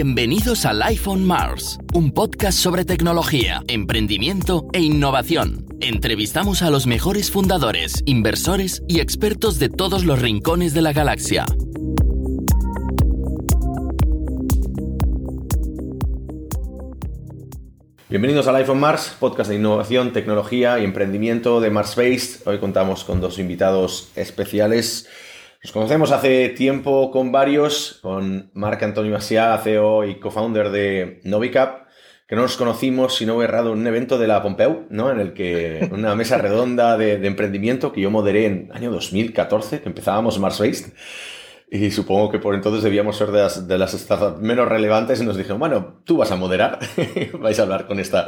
Bienvenidos al iPhone Mars, un podcast sobre tecnología, emprendimiento e innovación. Entrevistamos a los mejores fundadores, inversores y expertos de todos los rincones de la galaxia. Bienvenidos al iPhone Mars, podcast de innovación, tecnología y emprendimiento de Mars Based. Hoy contamos con dos invitados especiales. Nos conocemos hace tiempo con varios, con Marc Antonio Masia, CEO y co-founder de Novicap, que no nos conocimos, si no he errado, en un evento de la Pompeu, ¿no? En el que, una mesa redonda de, de emprendimiento que yo moderé en año 2014, que empezábamos Mars Based. Y supongo que por entonces debíamos ser de las, de startups menos relevantes y nos dijeron, bueno, tú vas a moderar, vais a hablar con esta,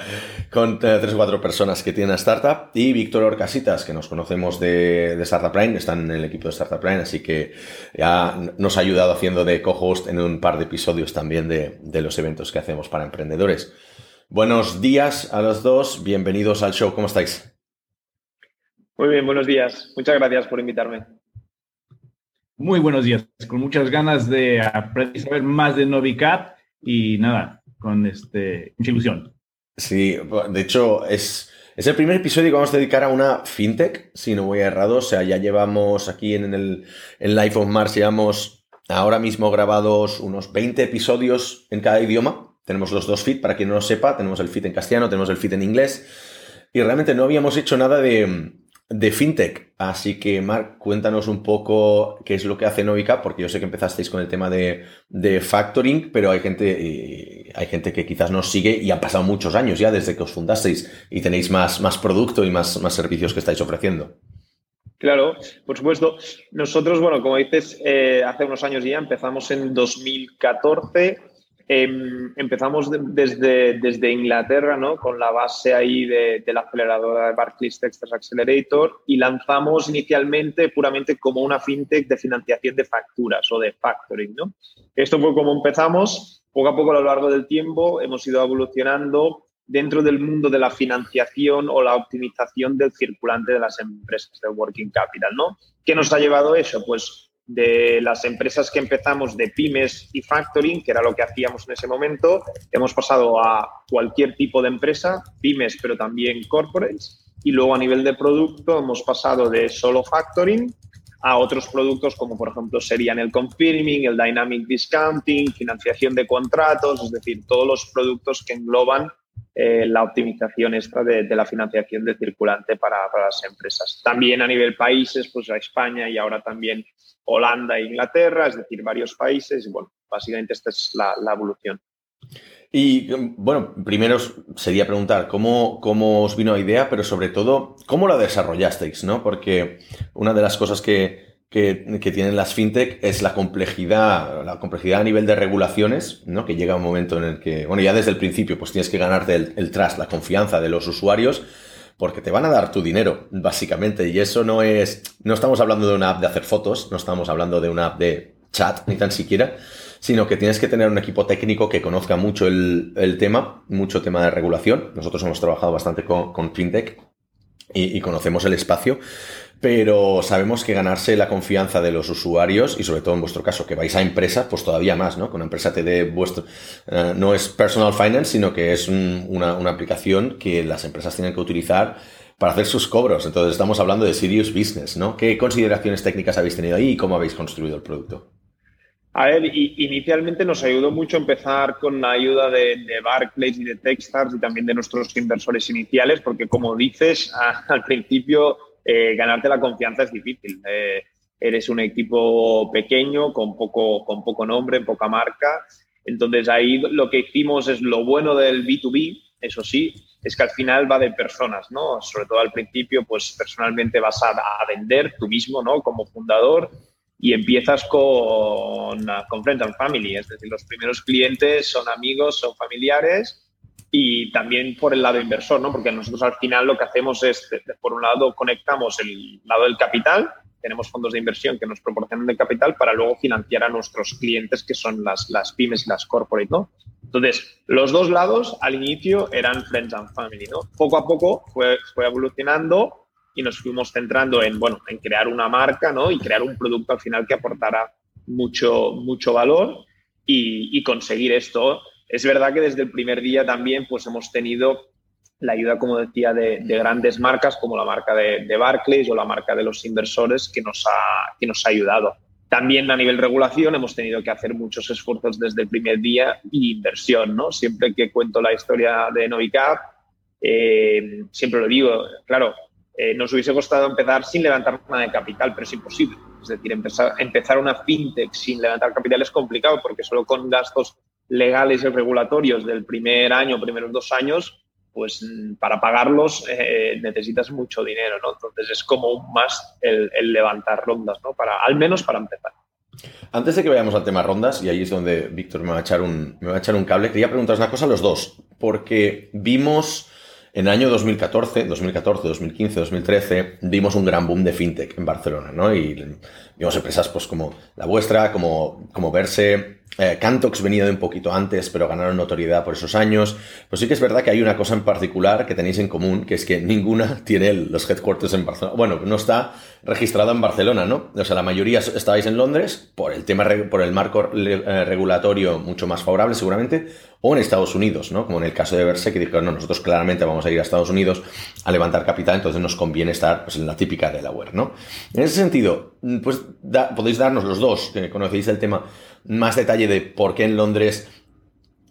con eh, tres o cuatro personas que tienen la startup y Víctor Orcasitas, que nos conocemos de, Startup Line, están en el equipo de Startup Line, así que ya nos ha ayudado haciendo de co-host en un par de episodios también de, de los eventos que hacemos para emprendedores. Buenos días a los dos, bienvenidos al show, ¿cómo estáis? Muy bien, buenos días. Muchas gracias por invitarme. Muy buenos días, con muchas ganas de aprender saber más de Novicat y nada, con este, mucha ilusión. Sí, de hecho es, es el primer episodio que vamos a dedicar a una fintech, si no voy errado, o sea, ya llevamos aquí en el en Life of Mars, llevamos ahora mismo grabados unos 20 episodios en cada idioma, tenemos los dos feed, para quien no lo sepa, tenemos el feed en castellano, tenemos el feed en inglés, y realmente no habíamos hecho nada de de fintech. Así que, Marc, cuéntanos un poco qué es lo que hace Novica, porque yo sé que empezasteis con el tema de, de factoring, pero hay gente, eh, hay gente que quizás nos sigue y han pasado muchos años ya desde que os fundasteis y tenéis más, más producto y más, más servicios que estáis ofreciendo. Claro, por supuesto. Nosotros, bueno, como dices, eh, hace unos años ya empezamos en 2014 Em, empezamos desde, desde Inglaterra, ¿no? Con la base ahí de, de la aceleradora de Barclays Texas Accelerator y lanzamos inicialmente puramente como una fintech de financiación de facturas o de factoring, ¿no? Esto fue como empezamos. Poco a poco a lo largo del tiempo hemos ido evolucionando dentro del mundo de la financiación o la optimización del circulante de las empresas, del working capital, ¿no? ¿Qué nos ha llevado eso? Pues de las empresas que empezamos de pymes y factoring, que era lo que hacíamos en ese momento, hemos pasado a cualquier tipo de empresa, pymes, pero también corporates, y luego a nivel de producto hemos pasado de solo factoring a otros productos como por ejemplo serían el confirming, el dynamic discounting, financiación de contratos, es decir, todos los productos que engloban eh, la optimización esta de, la financiación de circulante para, las empresas. También a nivel países, pues a España y ahora también Holanda e Inglaterra, es decir, varios países. Bueno, básicamente esta es la, la evolución. Y bueno, primero sería preguntar cómo, cómo os vino la idea, pero sobre todo, ¿cómo la desarrollasteis? ¿no? Porque una de las cosas que, que, tienen las fintech es la complejidad, la complejidad a nivel de regulaciones, ¿no? Que llega un momento en el que, bueno, ya desde el principio, pues tienes que ganarte el, el trust, la confianza de los usuarios, porque te van a dar tu dinero, básicamente. Y eso no es, no estamos hablando de una app de hacer fotos, no estamos hablando de una app de chat, ni tan siquiera, sino que tienes que tener un equipo técnico que conozca mucho el, tema, mucho tema de regulación. Nosotros hemos trabajado bastante con, FinTech y conocemos el espacio pero sabemos que ganarse la confianza de los usuarios y sobre todo en vuestro caso que vais a empresas, pues todavía más, ¿no? Que una empresa te dé vuestro, uh, no es personal finance, sino que es un, una, una, aplicación que las empresas tienen que utilizar para hacer sus cobros. Entonces estamos hablando de serious business, ¿no? ¿Qué consideraciones técnicas habéis tenido ahí y cómo habéis construido el producto? A ver, inicialmente nos ayudó mucho empezar con la ayuda de, de Barclays y de Techstars y también de nuestros inversores iniciales, porque como dices, al principio eh, ganarte la confianza es difícil. Eh, eres un equipo pequeño, con poco, con poco nombre, poca marca. Entonces ahí lo que hicimos es lo bueno del B2B, eso sí, es que al final va de personas, ¿no? Sobre todo al principio, pues personalmente vas a, a vender tú mismo, ¿no? Como fundador y empiezas con, con Friends and Family, es decir, los primeros clientes son amigos, son familiares y también por el lado inversor, ¿no? Porque nosotros al final lo que hacemos es, por un lado, conectamos el lado del capital, tenemos fondos de inversión que nos proporcionan el capital para luego financiar a nuestros clientes, que son las, las pymes y las corporate, ¿no? Entonces, los dos lados al inicio eran friends and family, ¿no? Poco a poco fue, fue evolucionando y nos fuimos centrando en, bueno, en crear una marca, ¿no? Y crear un producto al final que aportara mucho, mucho valor y, conseguir esto. Es verdad que desde el primer día también pues hemos tenido la ayuda, como decía, de, grandes marcas como la marca de, de, Barclays o la marca de los inversores que nos, ha, que nos ha ayudado. También a nivel regulación hemos tenido que hacer muchos esfuerzos desde el primer día y inversión, ¿no? Siempre que cuento la historia de Novicap, eh, siempre lo digo, claro, eh, nos hubiese costado empezar sin levantar nada de capital, pero es imposible. Es decir, empezar, empezar una fintech sin levantar capital es complicado porque solo con gastos legales y regulatorios del primer año, primeros dos años, pues mm, para pagarlos eh, necesitas mucho dinero, ¿no? Entonces es como más el, levantar rondas, ¿no? Para, al menos para empezar. Antes de que vayamos al tema rondas, y ahí es donde Víctor me va a echar un, me va a echar un cable, quería preguntaros una cosa a los dos, porque vimos en el año 2014, 2014, 2015, 2013, vimos un gran boom de fintech en Barcelona, ¿no? Y vimos empresas pues como la vuestra, como, como Verse, eh, Cantox venía de un poquito antes, pero ganaron notoriedad por esos años. Pues sí que es verdad que hay una cosa en particular que tenéis en común, que es que ninguna tiene los headquarters en Barcelona. Bueno, no está registrado en Barcelona, ¿no? O sea, la mayoría estáis en Londres por el tema, por el marco eh, regulatorio mucho más favorable seguramente, o en Estados Unidos, ¿no? Como en el caso de Verse, que dijeron, no, nosotros claramente vamos a ir a Estados Unidos a levantar capital, entonces nos conviene estar pues, en la típica Delaware, ¿no? En ese sentido, pues podéis darnos los dos, que conocéis el tema, más detalle de por qué en Londres,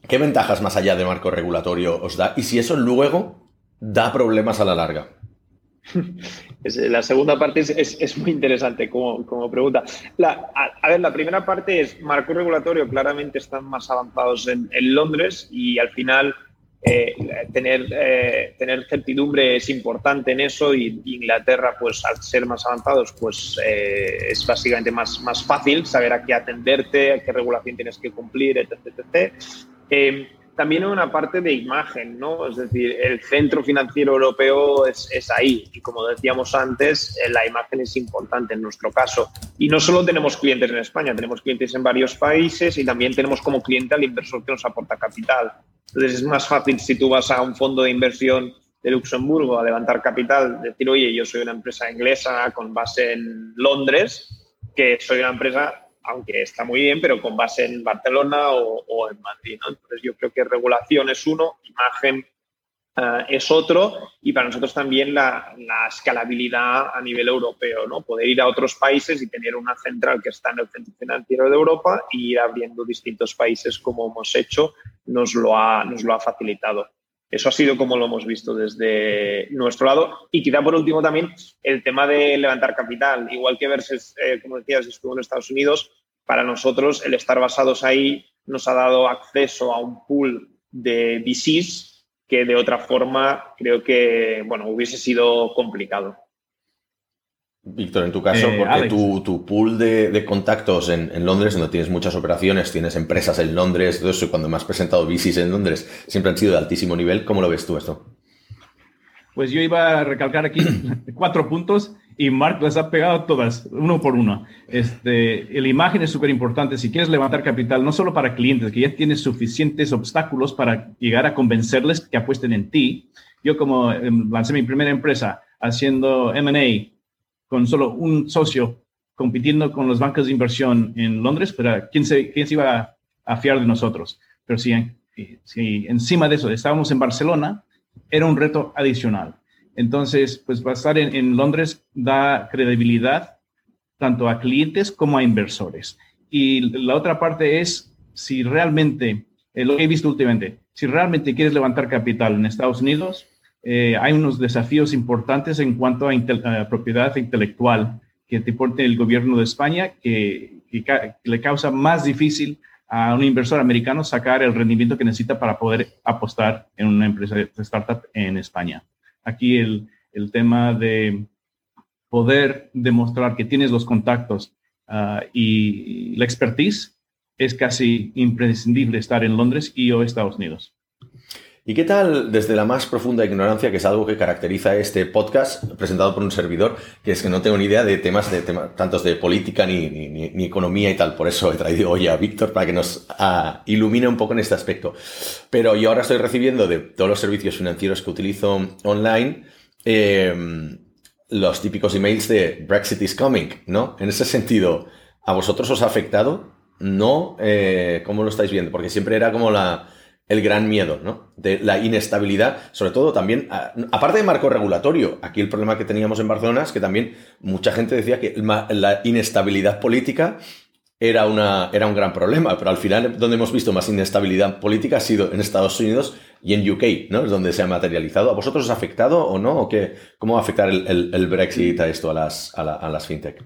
qué ventajas más allá de marco regulatorio os da y si eso luego da problemas a la larga. La segunda parte es, muy interesante como, como pregunta. a, ver, la primera parte es marco regulatorio, claramente están más avanzados en, en Londres y al final eh, tener, eh, tener certidumbre es importante en eso y Inglaterra, pues al ser más avanzados, pues eh, es básicamente más, más fácil saber a qué atenderte, a qué regulación tienes que cumplir, etc. etc. también hay una parte de imagen, ¿no? Es decir, el centro financiero europeo es, es ahí y como decíamos antes, la imagen es importante en nuestro caso. Y no solo tenemos clientes en España, tenemos clientes en varios países y también tenemos como cliente al inversor que nos aporta capital. Entonces es más fácil si tú vas a un fondo de inversión de Luxemburgo a levantar capital, decir, oye, yo soy una empresa inglesa con base en Londres, que soy una empresa, aunque está muy bien, pero con base en Barcelona o, en Madrid. Entonces yo creo que regulación es uno, imagen eh, es otro y para nosotros también la, escalabilidad a nivel europeo, ¿no? Poder ir a otros países y tener una central que está en el centro financiero de Europa e ir abriendo distintos países como hemos hecho nos lo ha, nos lo ha facilitado. Eso ha sido como lo hemos visto desde nuestro lado. Y quizá por último también el tema de levantar capital. Igual que Verses, eh, como decías, estuvo en Estados Unidos, para nosotros el estar basados ahí nos ha dado acceso a un pool de VCs que de otra forma creo que bueno, hubiese sido complicado. Víctor, en tu caso, eh, porque tu, pool de, contactos en, Londres, donde tienes muchas operaciones, tienes empresas en Londres, todo eso, cuando me has presentado VCs en Londres, siempre han sido de altísimo nivel. ¿Cómo lo ves tú esto? Pues yo iba a recalcar aquí cuatro puntos y Mark las ha pegado todas, uno por uno. Este, la imagen es súper importante. Si quieres levantar capital, no solo para clientes, que ya tienes suficientes obstáculos para llegar a convencerles que apuesten en ti. Yo como em, lancé mi primera empresa haciendo M&A con solo un socio compitiendo con los bancos de inversión en Londres, pero ¿quién se, iba a, fiar de nosotros? Pero si, si encima de eso estábamos en Barcelona, era un reto adicional. Entonces, pues estar en, Londres da credibilidad tanto a clientes como a inversores. Y la otra parte es si realmente, eh, lo que he visto últimamente, si realmente quieres levantar capital en Estados Unidos, eh, hay unos desafíos importantes en cuanto a, propiedad intelectual que te porte el gobierno de España que, le causa más difícil a un inversor americano sacar el rendimiento que necesita para poder apostar en una empresa de startup en España aquí el, tema de poder demostrar que tienes los contactos ah, y la expertise es casi imprescindible estar en Londres y o Estados Unidos. ¿Y qué tal desde la más profunda ignorancia, que es algo que caracteriza este podcast presentado por un servidor, que es que no tengo ni idea de temas de tantos de política ni, economía y tal? Por eso he traído hoy a Víctor para que nos ah, ilumine un poco en este aspecto. Pero yo ahora estoy recibiendo de todos los servicios financieros que utilizo online em, los típicos emails de Brexit is coming, ¿no? En ese sentido, ¿a vosotros os ha afectado no, eh, ¿cómo lo estáis viendo? Porque siempre era como la, el gran miedo, ¿no? De la inestabilidad, sobre todo también, aparte de marco regulatorio, aquí el problema que teníamos en Barcelona es que también mucha gente decía que la inestabilidad política era, una, era un gran problema, pero al final donde hemos visto más inestabilidad política ha sido en Estados Unidos y en UK, ¿no? Es donde se ha materializado. ¿A vosotros os ha afectado o no? ¿O qué, ¿Cómo va a afectar el, Brexit a esto, a las, a, las fintech?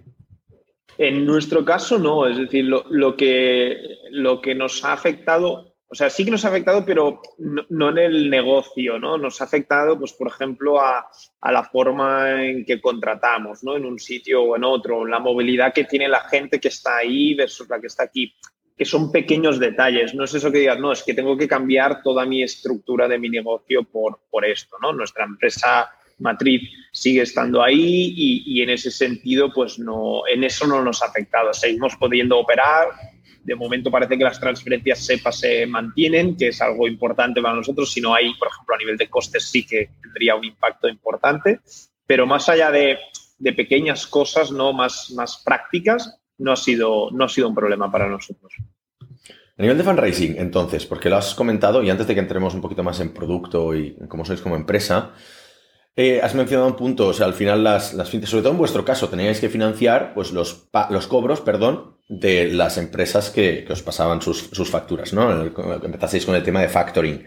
En nuestro caso no, es decir, lo, que, lo que nos ha afectado o sea, sí que nos ha afectado, pero no, en el negocio, ¿no? Nos ha afectado, pues, por ejemplo, a, la forma en que contratamos, ¿no? En un sitio o en otro, la movilidad que tiene la gente que está ahí versus la que está aquí, que son pequeños detalles. No es eso que digas, no, es que tengo que cambiar toda mi estructura de mi negocio por, por esto, ¿no? Nuestra empresa matriz sigue estando ahí y, y en ese sentido, pues no, en eso no nos ha afectado. Seguimos pudiendo operar, de momento parece que las transferencias SEPA se mantienen, que es algo importante para nosotros. Si no hay, por ejemplo, a nivel de costes sí que tendría un impacto importante. Pero más allá de, pequeñas cosas, no más, más prácticas, no ha, sido, no ha sido un problema para nosotros. A nivel de fundraising, entonces, porque lo has comentado y antes de que entremos un poquito más en producto y cómo sois como empresa, eh, has mencionado un punto, o sea, al final las, las sobre todo en vuestro caso, teníais que financiar pues, los, los cobros, perdón, de las empresas que, os pasaban sus, facturas, ¿no? Empezasteis con el tema de factoring.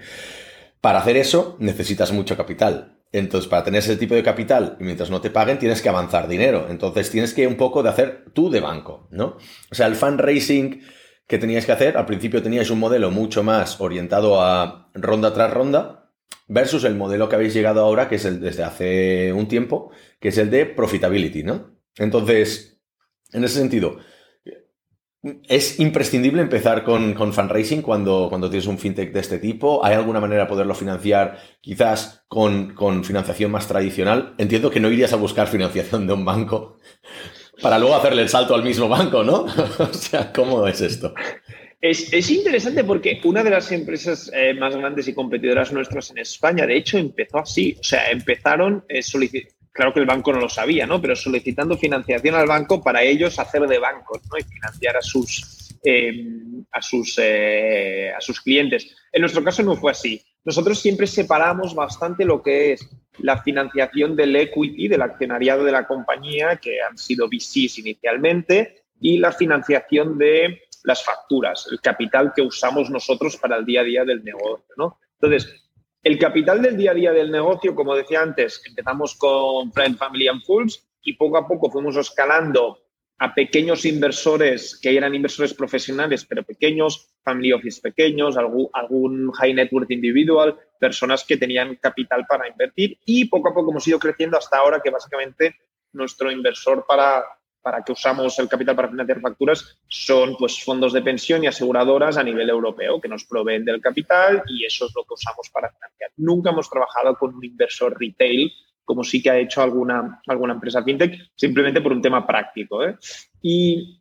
Para hacer eso necesitas mucho capital. Entonces, para tener ese tipo de capital y mientras no te paguen, tienes que avanzar dinero. Entonces, tienes que un poco de hacer tú de banco, ¿no? O sea, el fundraising que teníais que hacer, al principio teníais un modelo mucho más orientado a ronda tras ronda, versus el modelo que habéis llegado ahora, que es el desde hace un tiempo, que es el de profitability, ¿no? Entonces, en ese sentido, ¿Es imprescindible empezar con, con fundraising cuando, cuando, tienes un fintech de este tipo? ¿Hay alguna manera de poderlo financiar quizás con, con, financiación más tradicional? Entiendo que no irías a buscar financiación de un banco para luego hacerle el salto al mismo banco, ¿no? o sea, ¿cómo es esto? Es, es interesante porque una de las empresas eh, más grandes y competidoras nuestras en España, de hecho, empezó así. O sea, empezaron eh, solicitando claro que el banco no lo sabía, ¿no? Pero solicitando financiación al banco para ellos hacer de bancos, ¿no? Y financiar a sus, eh, a sus, eh, a sus clientes. En nuestro caso no fue así. Nosotros siempre separamos bastante lo que es la financiación del equity, del accionariado de la compañía, que han sido VCs inicialmente, y la financiación de las facturas, el capital que usamos nosotros para el día a día del negocio, ¿no? Entonces, el capital del día a día del negocio, como decía antes, empezamos con Friend, Family and Fools y poco a poco fuimos escalando a pequeños inversores que eran inversores profesionales, pero pequeños, family office pequeños, algún, algún high net worth individual, personas que tenían capital para invertir y poco a poco hemos ido creciendo hasta ahora que básicamente nuestro inversor para, para que usamos el capital para financiar facturas son pues fondos de pensión y aseguradoras a nivel europeo que nos proveen del capital y eso es lo que usamos para financiar. Nunca hemos trabajado con un inversor retail como sí que ha hecho alguna, alguna empresa fintech, simplemente por un tema práctico. ¿eh? Y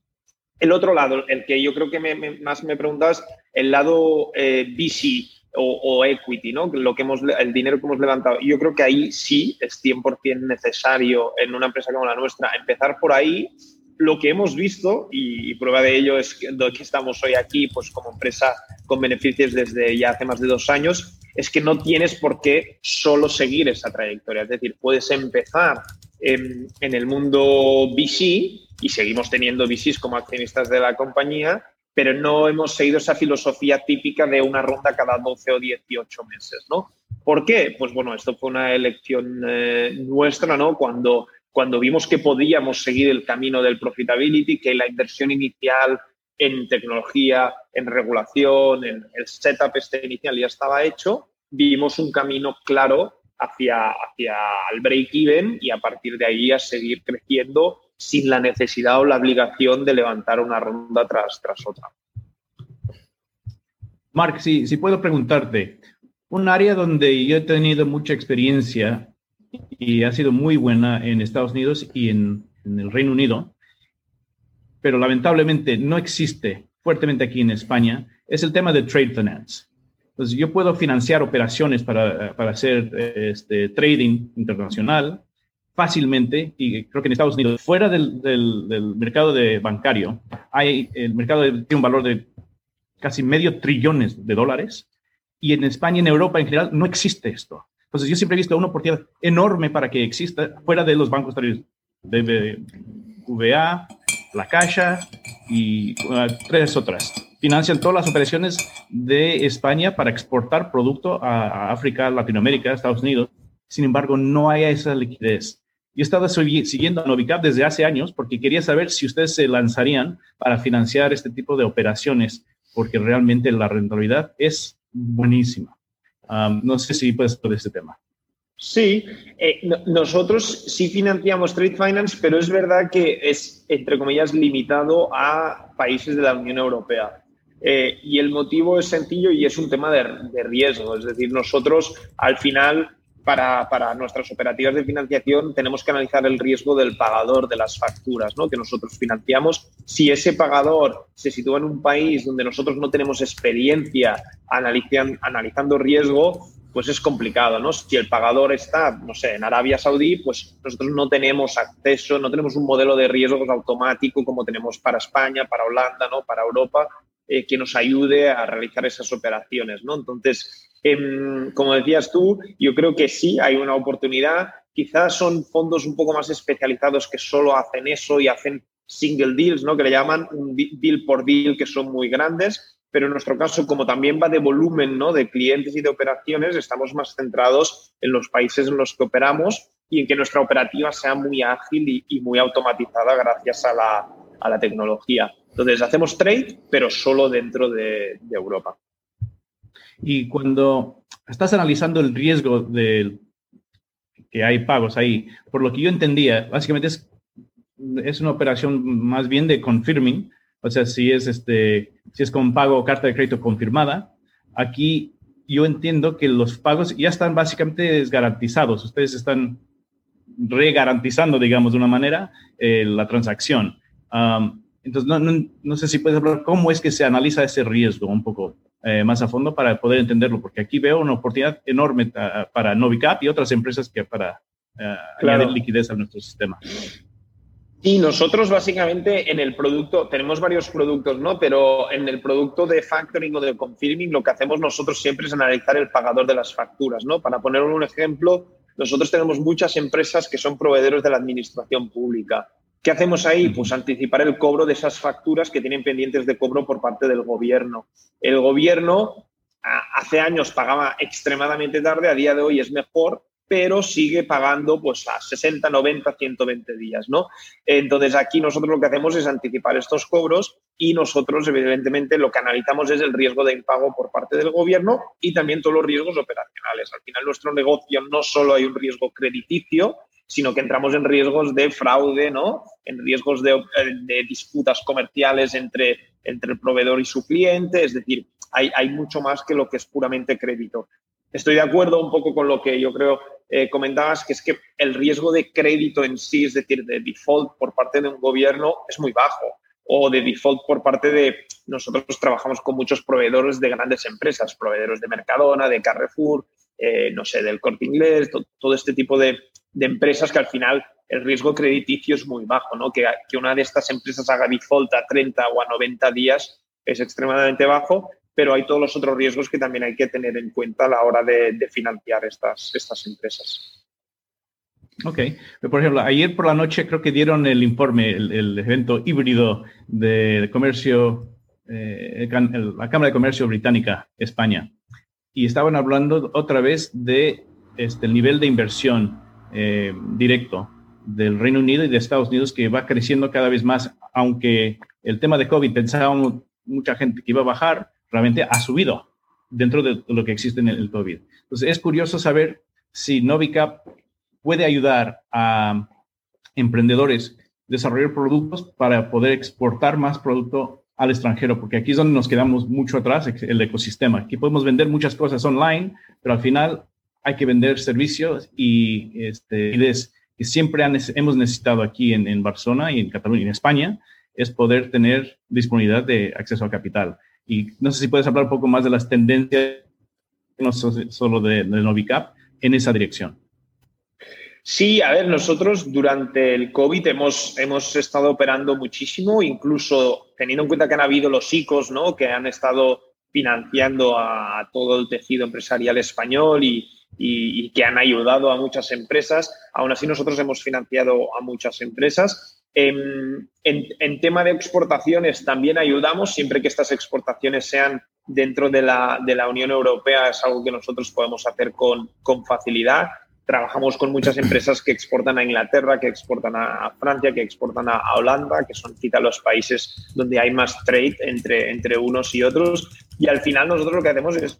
el otro lado, el que yo creo que más me preguntas, el lado eh, VC o, equity, ¿no? Lo que hemos, el dinero que hemos levantado. Yo creo que ahí sí es 100% necesario en una empresa como la nuestra empezar por ahí. Lo que hemos visto, y, prueba de ello es que, que estamos hoy aquí, pues como empresa con beneficios desde ya hace más de dos años, es que no tienes por qué solo seguir esa trayectoria. Es decir, puedes empezar en, en el mundo VC y seguimos teniendo VCs como accionistas de la compañía, pero no hemos seguido esa filosofía típica de una ronda cada 12 o 18 meses, ¿no? ¿Por qué? Pues bueno, esto fue una elección eh, nuestra, ¿no? Cuando, cuando vimos que podíamos seguir el camino del profitability, que la inversión inicial en tecnología, en regulación, en el setup este inicial ya estaba hecho, vimos un camino claro hacia, hacia el break-even y a partir de ahí a seguir creciendo sin la necesidad o la obligación de levantar una ronda tras, tras otra. Mark, si, si puedo preguntarte, un área donde yo he tenido mucha experiencia y ha sido muy buena en Estados Unidos y en, el Reino Unido, pero lamentablemente no existe fuertemente aquí en España, es el tema de trade finance. Entonces, yo puedo financiar operaciones para, para hacer este, trading internacional, fácilmente, y creo que en Estados Unidos, fuera del, del, mercado de bancario, hay, el mercado tiene un valor de casi medio trillones de dólares, y en España y en Europa en general no existe esto. Entonces yo siempre he visto una oportunidad enorme para que exista fuera de los bancos de VA, La Caixa y uh, tres otras. Financian todas las operaciones de España para exportar producto a África, Latinoamérica, Estados Unidos. Sin embargo, no hay esa liquidez. Yo he estado siguiendo a Novicap desde hace años porque quería saber si ustedes se lanzarían para financiar este tipo de operaciones, porque realmente la rentabilidad es buenísima. no sé si puedes de este tema. Sí, eh, nosotros sí financiamos Trade Finance, pero es verdad que es, entre comillas, limitado a países de la Unión Europea. Eh, y el motivo es sencillo y es un tema de, de riesgo. Es decir, nosotros al final para, nuestras operativas de financiación tenemos que analizar el riesgo del pagador de las facturas ¿no? que nosotros financiamos. Si ese pagador se sitúa en un país donde nosotros no tenemos experiencia analizando riesgo, pues es complicado, ¿no? Si el pagador está, no sé, en Arabia Saudí, pues nosotros no tenemos acceso, no tenemos un modelo de riesgos automático como tenemos para España, para Holanda, ¿no? Para Europa, eh, que nos ayude a realizar esas operaciones, ¿no? Entonces, Em, como decías tú, yo creo que sí hay una oportunidad. Quizás son fondos un poco más especializados que solo hacen eso y hacen single deals, ¿no? Que le llaman deal por deal, que son muy grandes. Pero en nuestro caso, como también va de volumen, ¿no? De clientes y de operaciones, estamos más centrados en los países en los que operamos y en que nuestra operativa sea muy ágil y, muy automatizada gracias a la, tecnología. Entonces, hacemos trade, pero solo dentro de Europa. Y cuando estás analizando el riesgo de que hay pagos ahí, por lo que yo entendía, básicamente es, es una operación más bien de confirming, o sea, si es, este, si es con pago o carta de crédito confirmada, aquí yo entiendo que los pagos ya están básicamente garantizados. Ustedes están regarantizando, digamos, de una manera, eh, la transacción. Entonces, no, no, no, sé si puedes hablar cómo es que se analiza ese riesgo un poco. Eh, más a fondo para poder entenderlo, porque aquí veo una oportunidad enorme para Novicap y otras empresas que para uh, añadir liquidez a nuestro sistema. Y nosotros básicamente en el producto, tenemos varios productos, ¿no? Pero en el producto de factoring o de confirming lo que hacemos nosotros siempre es analizar el pagador de las facturas, ¿no? Para poner un ejemplo, nosotros tenemos muchas empresas que son proveedores de la administración pública. ¿Qué hacemos ahí? Pues anticipar el cobro de esas facturas que tienen pendientes de cobro por parte del gobierno. El gobierno hace años pagaba extremadamente tarde, a día de hoy es mejor, pero sigue pagando pues a 60, 90, 120 días, ¿no? Entonces aquí nosotros lo que hacemos es anticipar estos cobros y nosotros evidentemente lo que analizamos es el riesgo de impago por parte del gobierno y también todos los riesgos operacionales. Al final nuestro negocio no solo hay un riesgo crediticio, sino que entramos en riesgos de fraude, ¿no? En riesgos de, disputas comerciales entre, entre el proveedor y su cliente, es decir, hay, hay, mucho más que lo que es puramente crédito. Estoy de acuerdo un poco con lo que yo creo eh, comentabas, que es que el riesgo de crédito en sí, es decir, de default por parte de un gobierno, es muy bajo o de default por parte de nosotros trabajamos con muchos proveedores de grandes empresas, proveedores de Mercadona, de Carrefour, eh, no sé, del Corte Inglés, todo este tipo de, de empresas que al final el riesgo crediticio es muy bajo, ¿no? Que, que una de estas empresas haga default a 30 o a 90 días es extremadamente bajo, pero hay todos los otros riesgos que también hay que tener en cuenta a la hora de, financiar estas, estas empresas. Ok, por ejemplo, ayer por la noche creo que dieron el informe, el, evento híbrido de comercio, eh, la Cámara de Comercio Británica, España, y estaban hablando otra vez de este, el nivel de inversión eh, directo del Reino Unido y de Estados Unidos que va creciendo cada vez más, aunque el tema de COVID pensábamos mucha gente que iba a bajar, realmente ha subido dentro de lo que existe en el COVID. Entonces es curioso saber si Novicap puede ayudar a emprendedores a desarrollar productos para poder exportar más producto al extranjero, porque aquí es donde nos quedamos mucho atrás, el ecosistema. Aquí podemos vender muchas cosas online, pero al final hay que vender servicios y este, que siempre hemos necesitado aquí en, Barcelona y en Cataluña y en España es poder tener disponibilidad de acceso al capital. Y no sé si puedes hablar un poco más de las tendencias, no solo de, de Novicap, en esa dirección. Sí, a ver, nosotros durante el COVID hemos, hemos estado operando muchísimo, incluso teniendo en cuenta que han habido los ICOs, ¿no? Que han estado financiando a todo el tejido empresarial español y, y, que han ayudado a muchas empresas. Aún así, nosotros hemos financiado a muchas empresas. En, en, tema de exportaciones también ayudamos, siempre que estas exportaciones sean dentro de la, de la Unión Europea, es algo que nosotros podemos hacer con, con facilidad. Trabajamos con muchas empresas que exportan a Inglaterra, que exportan a Francia, que exportan a, Holanda, que son quizá los países donde hay más trade entre, entre unos y otros. Y al final nosotros lo que hacemos es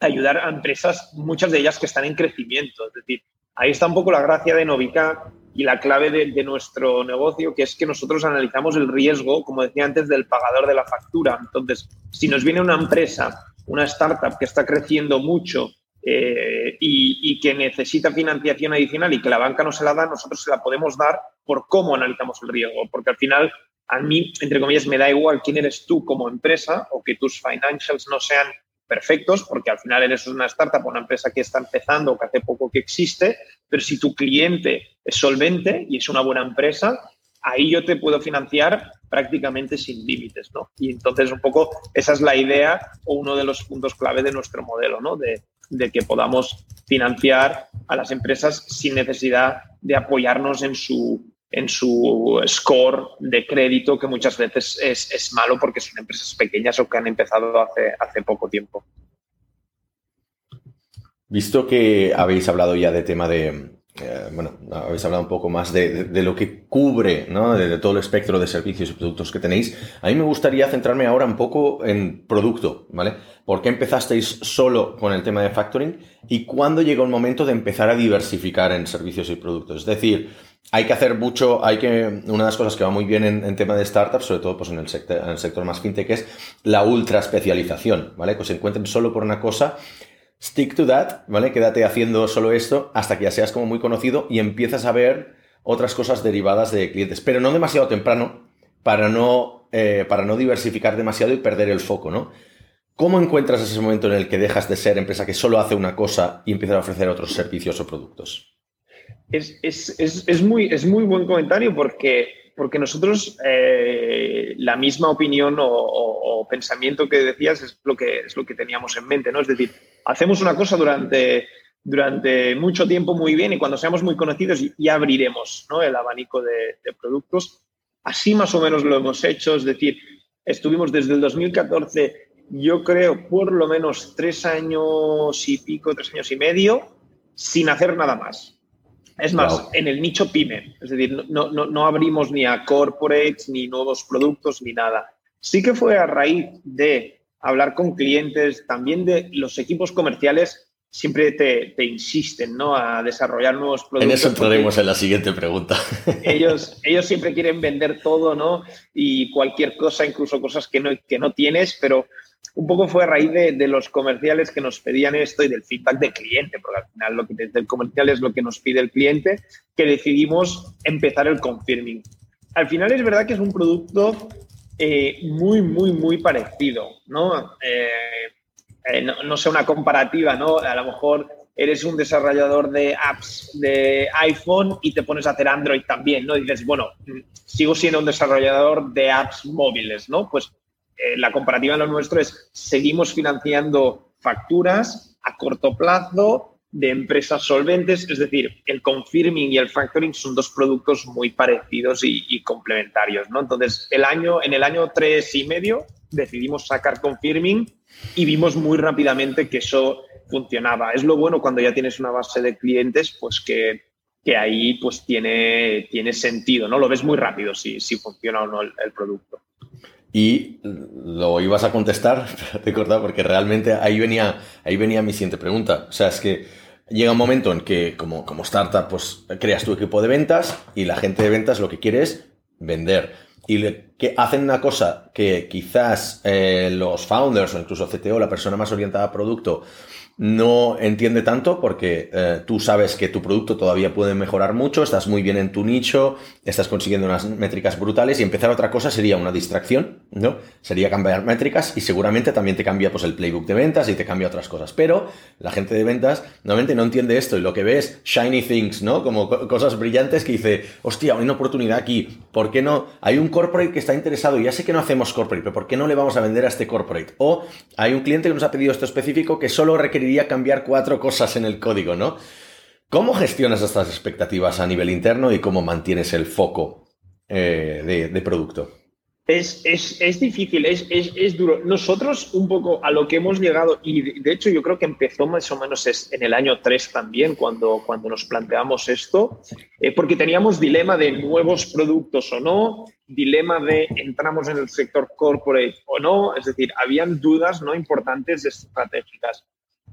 ayudar a empresas, muchas de ellas que están en crecimiento. Es decir, ahí está un poco la gracia de Novica y la clave de, nuestro negocio, que es que nosotros analizamos el riesgo, como decía antes, del pagador de la factura. Entonces, si nos viene una empresa, una startup que está creciendo mucho eh, y, que necesita financiación adicional y que la banca no se la da, nosotros se la podemos dar por cómo analizamos el riesgo. Porque al final, a mí, entre comillas, me da igual quién eres tú como empresa o que tus financials no sean perfectos, porque al final eres una startup, una empresa que está empezando o que hace poco que existe, pero si tu cliente es solvente y es una buena empresa, ahí yo te puedo financiar prácticamente sin límites, ¿no? Y entonces un poco esa es la idea o uno de los puntos clave de nuestro modelo, ¿no? De, de que podamos financiar a las empresas sin necesidad de apoyarnos en su en su score de crédito, que muchas veces es, malo porque son empresas pequeñas o que han empezado hace, hace poco tiempo. Visto que habéis hablado ya de tema de, eh, bueno, habéis hablado un poco más de, lo que cubre, ¿no? De, todo el espectro de servicios y productos que tenéis. A mí me gustaría centrarme ahora un poco en producto, ¿vale? ¿Por qué empezasteis solo con el tema de factoring y cuándo llegó el momento de empezar a diversificar en servicios y productos? Es decir, hay que hacer mucho, hay que, una de las cosas que va muy bien en, tema de startups, sobre todo pues en, el sector, más fintech, es la ultra especialización, ¿vale? Que se encuentren solo por una cosa, stick to that, ¿vale? Quédate haciendo solo esto hasta que ya seas como muy conocido y empiezas a ver otras cosas derivadas de clientes, pero no demasiado temprano para no, eh, para no diversificar demasiado y perder el foco, ¿no? ¿Cómo encuentras ese momento en el que dejas de ser empresa que solo hace una cosa y empiezas a ofrecer otros servicios o productos? Es, es, es, es, muy, es muy buen comentario porque, porque nosotros eh, la misma opinión o, pensamiento que decías es lo que, es lo que teníamos en mente, ¿no? Es decir, hacemos una cosa durante, durante mucho tiempo muy bien y cuando seamos muy conocidos ya abriremos ¿no? el abanico de, de productos. Así más o menos lo hemos hecho, es decir, estuvimos desde el 2014, yo creo, por lo menos tres años y pico, tres años y medio, sin hacer nada más. Es más, en el nicho pyme, es decir, no, no, no, abrimos ni a corporates, ni nuevos productos, ni nada. Sí que fue a raíz de hablar con clientes, también de los equipos comerciales, siempre te, te insisten ¿no? a desarrollar nuevos productos. En eso entraremos en la siguiente pregunta. Ellos, ellos siempre quieren vender todo, ¿no? Y cualquier cosa, incluso cosas que no, que no tienes, pero un poco fue a raíz de, los comerciales que nos pedían esto y del feedback del cliente, porque al final lo que el comercial es lo que nos pide el cliente, que decidimos empezar el confirming. Al final es verdad que es un producto eh, muy, muy, muy parecido, ¿no? Eh, eh, ¿no? no, sé, una comparativa, ¿no? A lo mejor eres un desarrollador de apps de iPhone y te pones a hacer Android también, ¿no? dices, bueno, sigo siendo un desarrollador de apps móviles, ¿no? Pues eh, la comparativa en lo nuestro es seguimos financiando facturas a corto plazo de empresas solventes, es decir, el confirming y el factoring son dos productos muy parecidos y, complementarios, ¿no? Entonces, el año, en el año tres y medio decidimos sacar confirming y vimos muy rápidamente que eso funcionaba. Es lo bueno cuando ya tienes una base de clientes, pues que, que ahí pues tiene, tiene sentido, ¿no? Lo ves muy rápido si, si funciona o no el producto. Y lo ibas a contestar, te he cortado porque realmente ahí venía, ahí venía mi siguiente pregunta. O sea, es que llega un momento en que como, como startup, pues creas tu equipo de ventas y la gente de ventas lo que quiere es vender. Y que hacen una cosa que quizás eh, los founders o incluso CTO, la persona más orientada a producto, no entiende tanto porque eh, tú sabes que tu producto todavía puede mejorar mucho, estás muy bien en tu nicho, estás consiguiendo unas métricas brutales y empezar otra cosa sería una distracción, ¿no? Sería cambiar métricas y seguramente también te cambia pues el playbook de ventas y te cambia otras cosas. Pero la gente de ventas normalmente no entiende esto y lo que ve es shiny things, ¿no? Como cosas brillantes que dice, hostia, hay una oportunidad aquí, ¿por qué no? Hay un corporate que está interesado, ya sé que no hacemos corporate, pero ¿por qué no le vamos a vender a este corporate? O hay un cliente que nos ha pedido esto específico que solo requeriría cambiar cuatro cosas en el código, ¿no? ¿Cómo gestionas estas expectativas a nivel interno y cómo mantienes el foco eh, de, producto? Es, difícil, es, duro. Nosotros un poco a lo que hemos llegado, y de hecho yo creo que empezó más o menos en el año 3 también, cuando, cuando nos planteamos esto, eh, porque teníamos dilema de nuevos productos o no, dilema de entramos en el sector corporate o no, es decir, habían dudas no importantes estratégicas.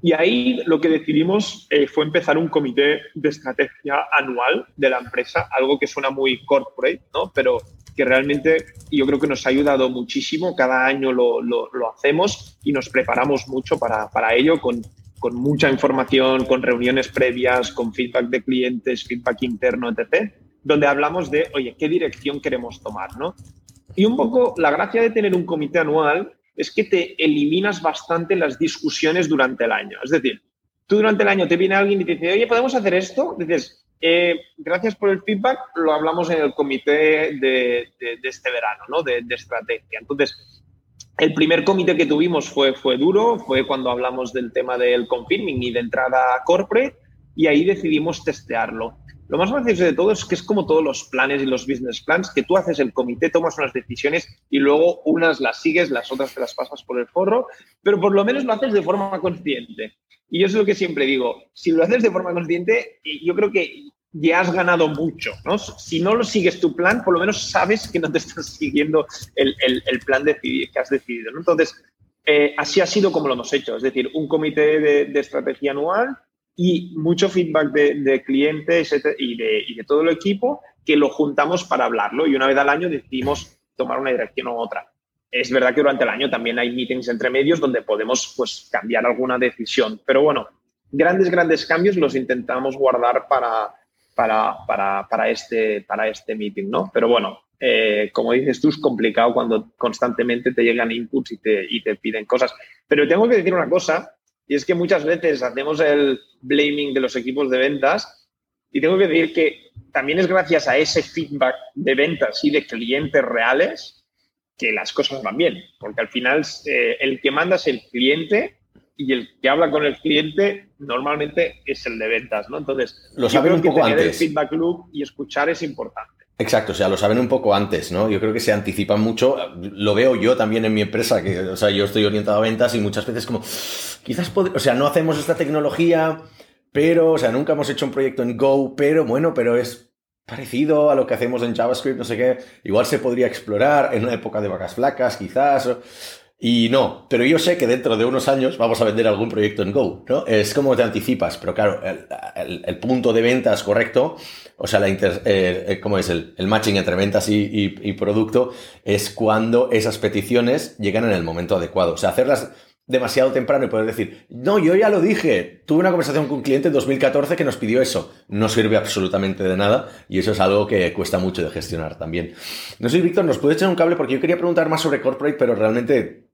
Y ahí lo que decidimos eh, fue empezar un comité de estrategia anual de la empresa, algo que suena muy corporate, ¿no? Pero que realmente yo creo que nos ha ayudado muchísimo. Cada año lo, lo, hacemos y nos preparamos mucho para, para ello con, con, mucha información, con reuniones previas, con feedback de clientes, feedback interno, etc., donde hablamos de, oye, ¿qué dirección queremos tomar? ¿no? Y un poco la gracia de tener un comité anual es que te eliminas bastante las discusiones durante el año. Es decir, tú durante el año te viene alguien y te dice, oye, ¿podemos hacer esto? Dices, eh, gracias por el feedback, lo hablamos en el comité de, este verano, ¿no? De, estrategia. Entonces, el primer comité que tuvimos fue, fue duro, fue cuando hablamos del tema del confirming y de entrada corporate, y ahí decidimos testearlo. Lo más gracioso de todo es que es como todos los planes y los business plans, que tú haces el comité, tomas unas decisiones y luego unas las sigues, las otras te las pasas por el forro, pero por lo menos lo haces de forma consciente. Y yo es lo que siempre digo, si lo haces de forma consciente, yo creo que ya has ganado mucho, ¿no? Si no lo sigues tu plan, por lo menos sabes que no te estás siguiendo el, plan que has decidido. Entonces, eh, así ha sido como lo hemos hecho, es decir, un comité de estrategia anual y mucho feedback de, clientes y de, y de, todo el equipo que lo juntamos para hablarlo y una vez al año decidimos tomar una dirección u otra. Es verdad que durante el año también hay meetings entre medios donde podemos pues, cambiar alguna decisión, pero bueno, grandes, grandes cambios los intentamos guardar para, para, para, para este, para este meeting, ¿no? Pero bueno, eh, como dices tú, es complicado cuando constantemente te llegan inputs y te, y te piden cosas. Pero tengo que decir una cosa, y es que muchas veces hacemos el blaming de los equipos de ventas y tengo que decir que también es gracias a ese feedback de ventas y de clientes reales que las cosas van bien, porque al final eh, el que manda es el cliente y el que habla con el cliente normalmente es el de ventas, ¿no? Entonces, lo saben un poco antes. el feedback loop y escuchar es importante. Exacto, o sea, lo saben un poco antes, ¿no? Yo creo que se anticipan mucho. Lo veo yo también en mi empresa, que, o sea, yo estoy orientado a ventas y muchas veces como, quizás, o sea, no hacemos esta tecnología, pero, o sea, nunca hemos hecho un proyecto en Go, pero bueno, pero es parecido a lo que hacemos en JavaScript, no sé qué. Igual se podría explorar en una época de vacas flacas, quizás. Y no, pero yo sé que dentro de unos años vamos a vender algún proyecto en Go, ¿no? Es como te anticipas, pero claro, el, punto de ventas correcto, o sea, la inter, eh, eh, ¿cómo es? El, matching entre ventas y, producto es cuando esas peticiones llegan en el momento adecuado. O sea, hacerlas demasiado temprano y poder decir, no, yo ya lo dije, tuve una conversación con un cliente en 2014 que nos pidió eso. No sirve absolutamente de nada y eso es algo que cuesta mucho de gestionar también. No sé, Víctor, ¿nos puede echar un cable? Porque yo quería preguntar más sobre corporate, pero realmente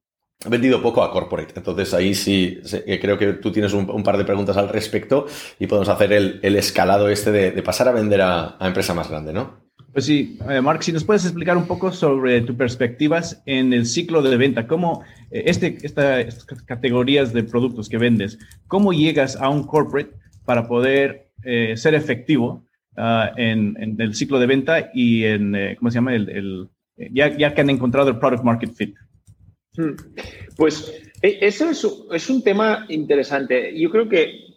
he vendido poco a corporate. Entonces ahí sí, creo que tú tienes un, par de preguntas al respecto y podemos hacer el, escalado este de, pasar a vender a, empresa más grande, ¿no? Pues sí, eh, Mark, si nos puedes explicar un poco sobre tus perspectivas en el ciclo de venta, cómo eh, este, estas categorías de productos que vendes, cómo llegas a un corporate para poder eh, ser efectivo ah, en, el ciclo de venta y en, ¿cómo se llama? El, ya, ya que han encontrado el product market fit. Hmm. Pues e, eso es, un tema interesante. Yo creo que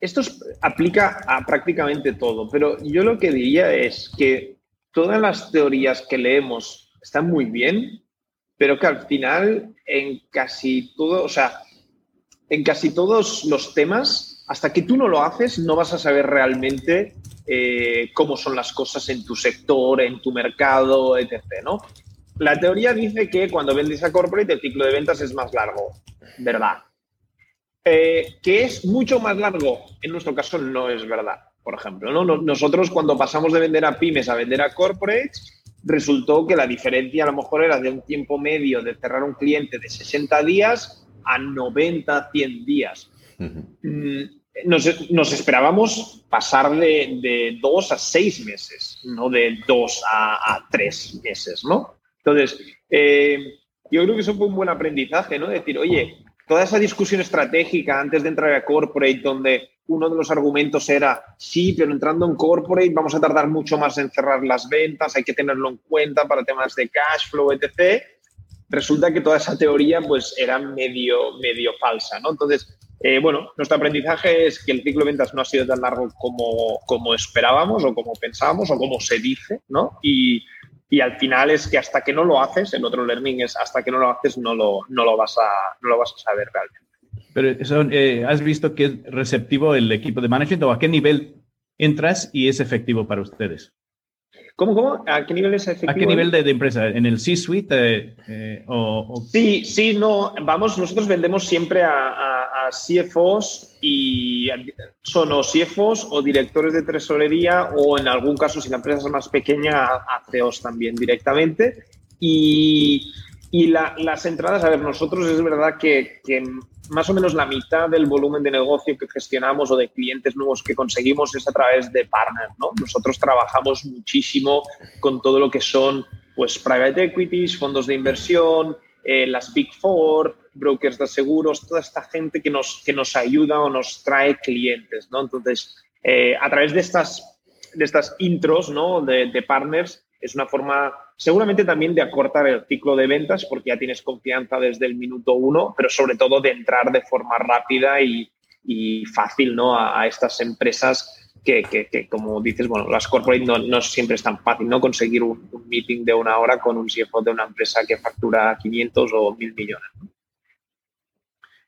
esto aplica a prácticamente todo, pero yo lo que diría es que todas las teorías que leemos están muy bien, pero que al final en casi todo, o sea, en casi todos los temas, hasta que tú no lo haces, no vas a saber realmente eh, cómo son las cosas en tu sector, en tu mercado, etc. ¿no? La teoría dice que cuando vendes a corporate el ciclo de ventas es más largo, ¿verdad? Eh, que es mucho más largo, en nuestro caso no es verdad, por ejemplo. ¿no? Nosotros cuando pasamos de vender a pymes a vender a corporates, resultó que la diferencia a lo mejor era de un tiempo medio de cerrar un cliente de 60 días a 90, 100 días. Mm, nos, esperábamos pasar de, de, dos a seis meses, no de dos a, tres meses, ¿no? Entonces, eh, yo creo que eso fue un buen aprendizaje, ¿no? Decir, oye, toda esa discusión estratégica antes de entrar a corporate, donde uno de los argumentos era, sí, pero entrando en corporate vamos a tardar mucho más en cerrar las ventas, hay que tenerlo en cuenta para temas de cash flow, etc. Resulta que toda esa teoría pues era medio, medio falsa, ¿no? Entonces, eh, bueno, nuestro aprendizaje es que el ciclo de ventas no ha sido tan largo como, como esperábamos o como pensábamos o como se dice, ¿no? Y, y al final es que hasta que no lo haces, el otro learning es hasta que no lo haces no lo, no lo, vas, a, no lo vas a saber realmente. Pero eh, ¿has visto que es receptivo el equipo de management o a qué nivel entras y es efectivo para ustedes? ¿Cómo, cómo? ¿A qué nivel es efectivo? ¿A qué nivel de, empresa? ¿En el C-suite? Eh, eh, o, Sí, sí, no. Vamos, nosotros vendemos siempre a, a, CFOs y son o CFOs o directores de tesorería o en algún caso, si la empresa es más pequeña, a CEOs también directamente. Y, y las entradas, a ver, nosotros es verdad que, más o menos la mitad del volumen de negocio que gestionamos o de clientes nuevos que conseguimos es a través de partners, ¿no? Nosotros trabajamos muchísimo con todo lo que son, pues, private equities, fondos de inversión, eh, las Big Four, brokers de seguros, toda esta gente que nos, que nos ayuda o nos trae clientes, ¿no? Entonces, eh, a través de estas, de estas intros, ¿no? De partners, es una forma seguramente también de acortar el ciclo de ventas porque ya tienes confianza desde el minuto uno, pero sobre todo de entrar de forma rápida y, fácil ¿no? A, estas empresas que, que, como dices, bueno, las corporate no, siempre es tan fácil, ¿no? Conseguir un, meeting de una hora con un CFO de una empresa que factura 500 o 1000 millones.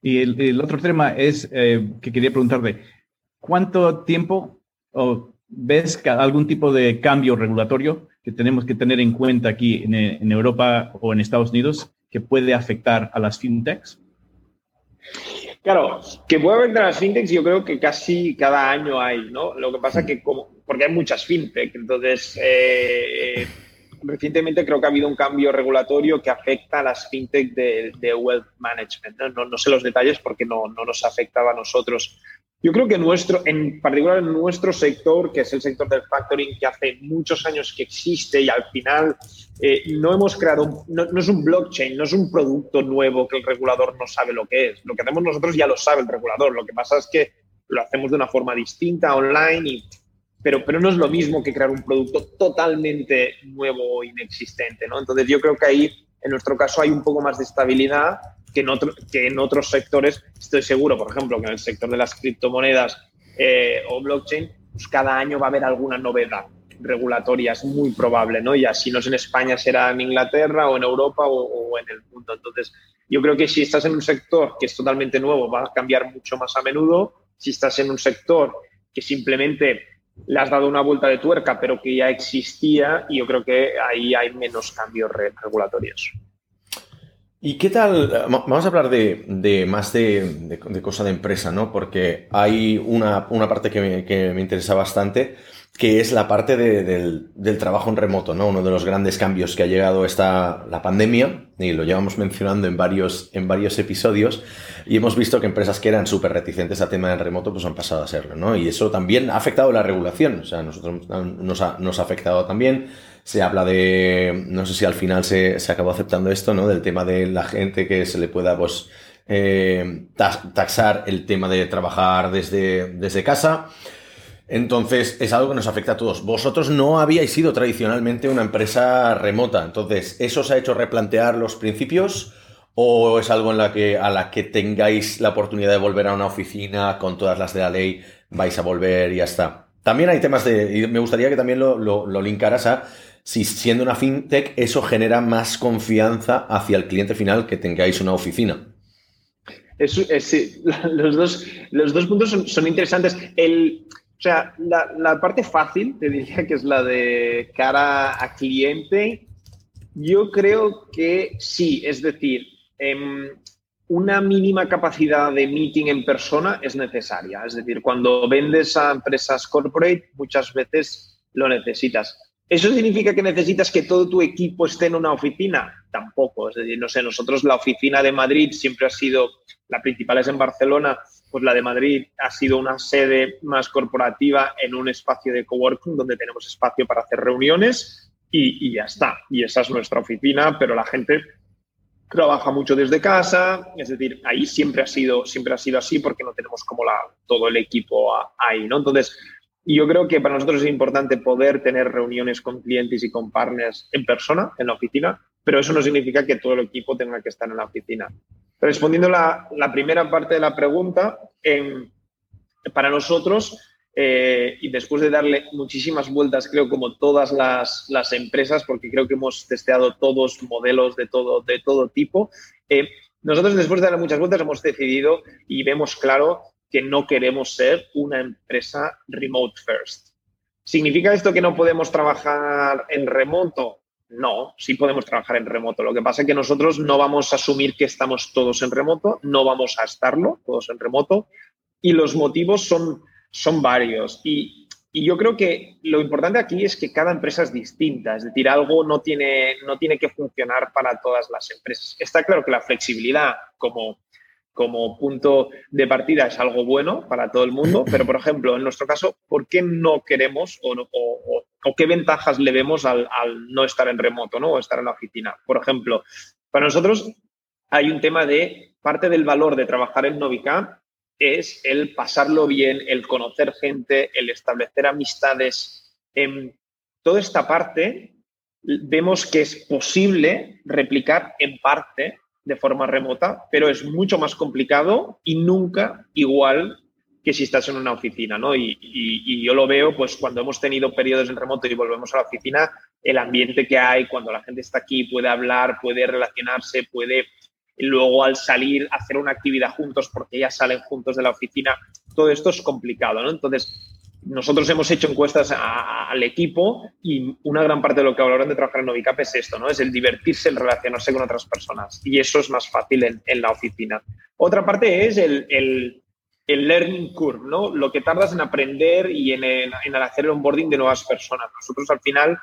Y el, otro tema es eh, que quería preguntarte, ¿cuánto tiempo o ves algún tipo de cambio regulatorio que tenemos que tener en cuenta aquí en, Europa o en Estados Unidos que puede afectar a las fintechs? Claro, que puede afectar a las fintechs yo creo que casi cada año hay, ¿no? Lo que pasa que como, porque hay muchas fintech, entonces eh, recientemente creo que ha habido un cambio regulatorio que afecta a las fintech de, wealth management. ¿no? No, sé los detalles porque no, no nos afectaba a nosotros yo creo que nuestro, en particular en nuestro sector, que es el sector del factoring, que hace muchos años que existe y al final eh, no hemos creado, no, es un blockchain, no es un producto nuevo que el regulador no sabe lo que es. Lo que hacemos nosotros ya lo sabe el regulador. Lo que pasa es que lo hacemos de una forma distinta, online, y, pero, pero no es lo mismo que crear un producto totalmente nuevo o inexistente. ¿no? Entonces yo creo que ahí, en nuestro caso, hay un poco más de estabilidad que en, otro, que en otros sectores, estoy seguro, por ejemplo, que en el sector de las criptomonedas eh, o blockchain, pues cada año va a haber alguna novedad regulatoria, es muy probable, ¿no? Ya si no es en España, será en Inglaterra o en Europa o, en el mundo. Entonces, yo creo que si estás en un sector que es totalmente nuevo, va a cambiar mucho más a menudo. Si estás en un sector que simplemente le has dado una vuelta de tuerca, pero que ya existía, yo creo que ahí hay menos cambios regulatorios. ¿Y qué tal? Vamos a hablar de, más de, de, cosa de empresa, ¿no? Porque hay una, parte que me, interesa bastante, que es la parte del, trabajo en remoto, ¿no? Uno de los grandes cambios que ha llegado está la pandemia, y lo llevamos mencionando en varios, en varios episodios, y hemos visto que empresas que eran súper reticentes a tema del remoto, pues han pasado a serlo, ¿no? Y eso también ha afectado la regulación, o sea, nosotros nos ha, nos ha afectado también se habla de, no sé si al final se, se, acabó aceptando esto, ¿no? Del tema de la gente que se le pueda, pues, eh, taxar el tema de trabajar desde, desde casa. Entonces, es algo que nos afecta a todos. Vosotros no habíais sido tradicionalmente una empresa remota. Entonces, ¿eso os ha hecho replantear los principios? ¿O es algo en la que, a la que tengáis la oportunidad de volver a una oficina con todas las de la ley, vais a volver y ya está? También hay temas de. Y me gustaría que también lo, lo, lo linkaras a si siendo una fintech eso genera más confianza hacia el cliente final que tengáis una oficina. los, dos, los dos puntos son, interesantes. El, o sea, la, parte fácil, te diría que es la de cara a cliente. Yo creo que sí, es decir, em, una mínima capacidad de meeting en persona es necesaria. Es decir, cuando vendes a empresas corporate, muchas veces lo necesitas. ¿Eso significa que necesitas que todo tu equipo esté en una oficina? Tampoco. Es decir, no sé, nosotros la oficina de Madrid siempre ha sido, la principal es en Barcelona, pues la de Madrid ha sido una sede más corporativa en un espacio de coworking donde tenemos espacio para hacer reuniones y, y ya está. Y esa es nuestra oficina, pero la gente trabaja mucho desde casa, es decir, ahí siempre ha sido, siempre ha sido así porque no tenemos como la, todo el equipo ahí, ¿no? Entonces, yo creo que para nosotros es importante poder tener reuniones con clientes y con partners en persona, en la oficina, pero eso no significa que todo el equipo tenga que estar en la oficina. Respondiendo la, la primera parte de la pregunta, para nosotros, eh, y después de darle muchísimas vueltas, creo, como todas las, las, empresas, porque creo que hemos testeado todos modelos de todo, de todo tipo, eh, nosotros después de darle muchas vueltas hemos decidido y vemos claro que no queremos ser una empresa remote first. ¿Significa esto que no podemos trabajar en remoto? No, sí podemos trabajar en remoto. Lo que pasa es que nosotros no vamos a asumir que estamos todos en remoto, no vamos a estarlo todos en remoto. Y los motivos son son varios. Y, yo creo que lo importante aquí es que cada empresa es distinta, es decir, algo no tiene, no tiene que funcionar para todas las empresas. Está claro que la flexibilidad como, como punto de partida es algo bueno para todo el mundo, pero por ejemplo, en nuestro caso, ¿por qué no queremos o, qué ventajas le vemos al, no estar en remoto ¿no? o estar en la oficina? Por ejemplo, para nosotros hay un tema de parte del valor de trabajar en Novica es el pasarlo bien, el conocer gente, el establecer amistades. En toda esta parte vemos que es posible replicar en parte de forma remota, pero es mucho más complicado y nunca igual que si estás en una oficina, ¿no? Y, y, yo lo veo, pues cuando hemos tenido periodos en remoto y volvemos a la oficina, el ambiente que hay, cuando la gente está aquí, puede hablar, puede relacionarse, puede luego al salir hacer una actividad juntos porque ya salen juntos de la oficina, todo esto es complicado, ¿no? Entonces, nosotros hemos hecho encuestas al equipo y una gran parte de lo que valoran de trabajar en Novicap es esto, ¿no? Es el divertirse, el relacionarse con otras personas. Y eso es más fácil en, la oficina. Otra parte es el, el, learning curve, ¿no? Lo que tardas en aprender y en, en hacer el onboarding de nuevas personas. Nosotros al final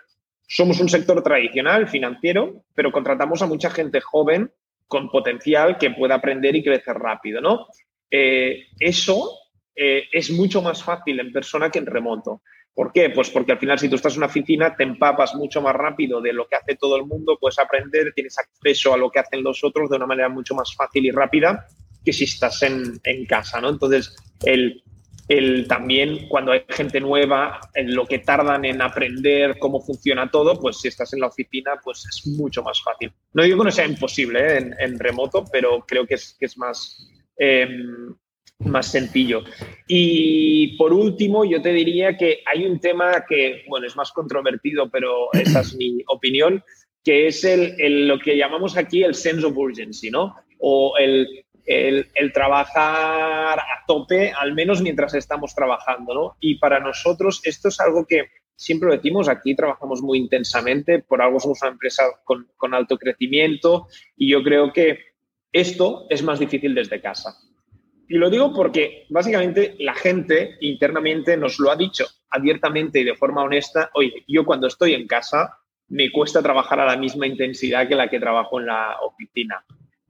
somos un sector tradicional, financiero, pero contratamos a mucha gente joven con potencial que pueda aprender y crecer rápido, ¿no? Eh, eso eh, es mucho más fácil en persona que en remoto. ¿Por qué? Pues porque al final si tú estás en una oficina te empapas mucho más rápido de lo que hace todo el mundo, puedes aprender, tienes acceso a lo que hacen los otros de una manera mucho más fácil y rápida que si estás en, en casa, ¿no? Entonces, el, el, también cuando hay gente nueva, en lo que tardan en aprender cómo funciona todo, pues si estás en la oficina, pues es mucho más fácil. No digo que no sea imposible ¿eh? en, remoto, pero creo que es, que es más, em, más sencillo. Y por último, yo te diría que hay un tema que, bueno, es más controvertido, pero esa es mi opinión, que es el, lo que llamamos aquí el sense of urgency, ¿no? O el el, trabajar a tope, al menos mientras estamos trabajando, ¿no? Y para nosotros esto es algo que siempre lo decimos, aquí trabajamos muy intensamente, por algo somos una empresa con, con alto crecimiento y yo creo que esto es más difícil desde casa. Y lo digo porque básicamente la gente internamente nos lo ha dicho abiertamente y de forma honesta, oye, yo cuando estoy en casa me cuesta trabajar a la misma intensidad que la que trabajo en la oficina.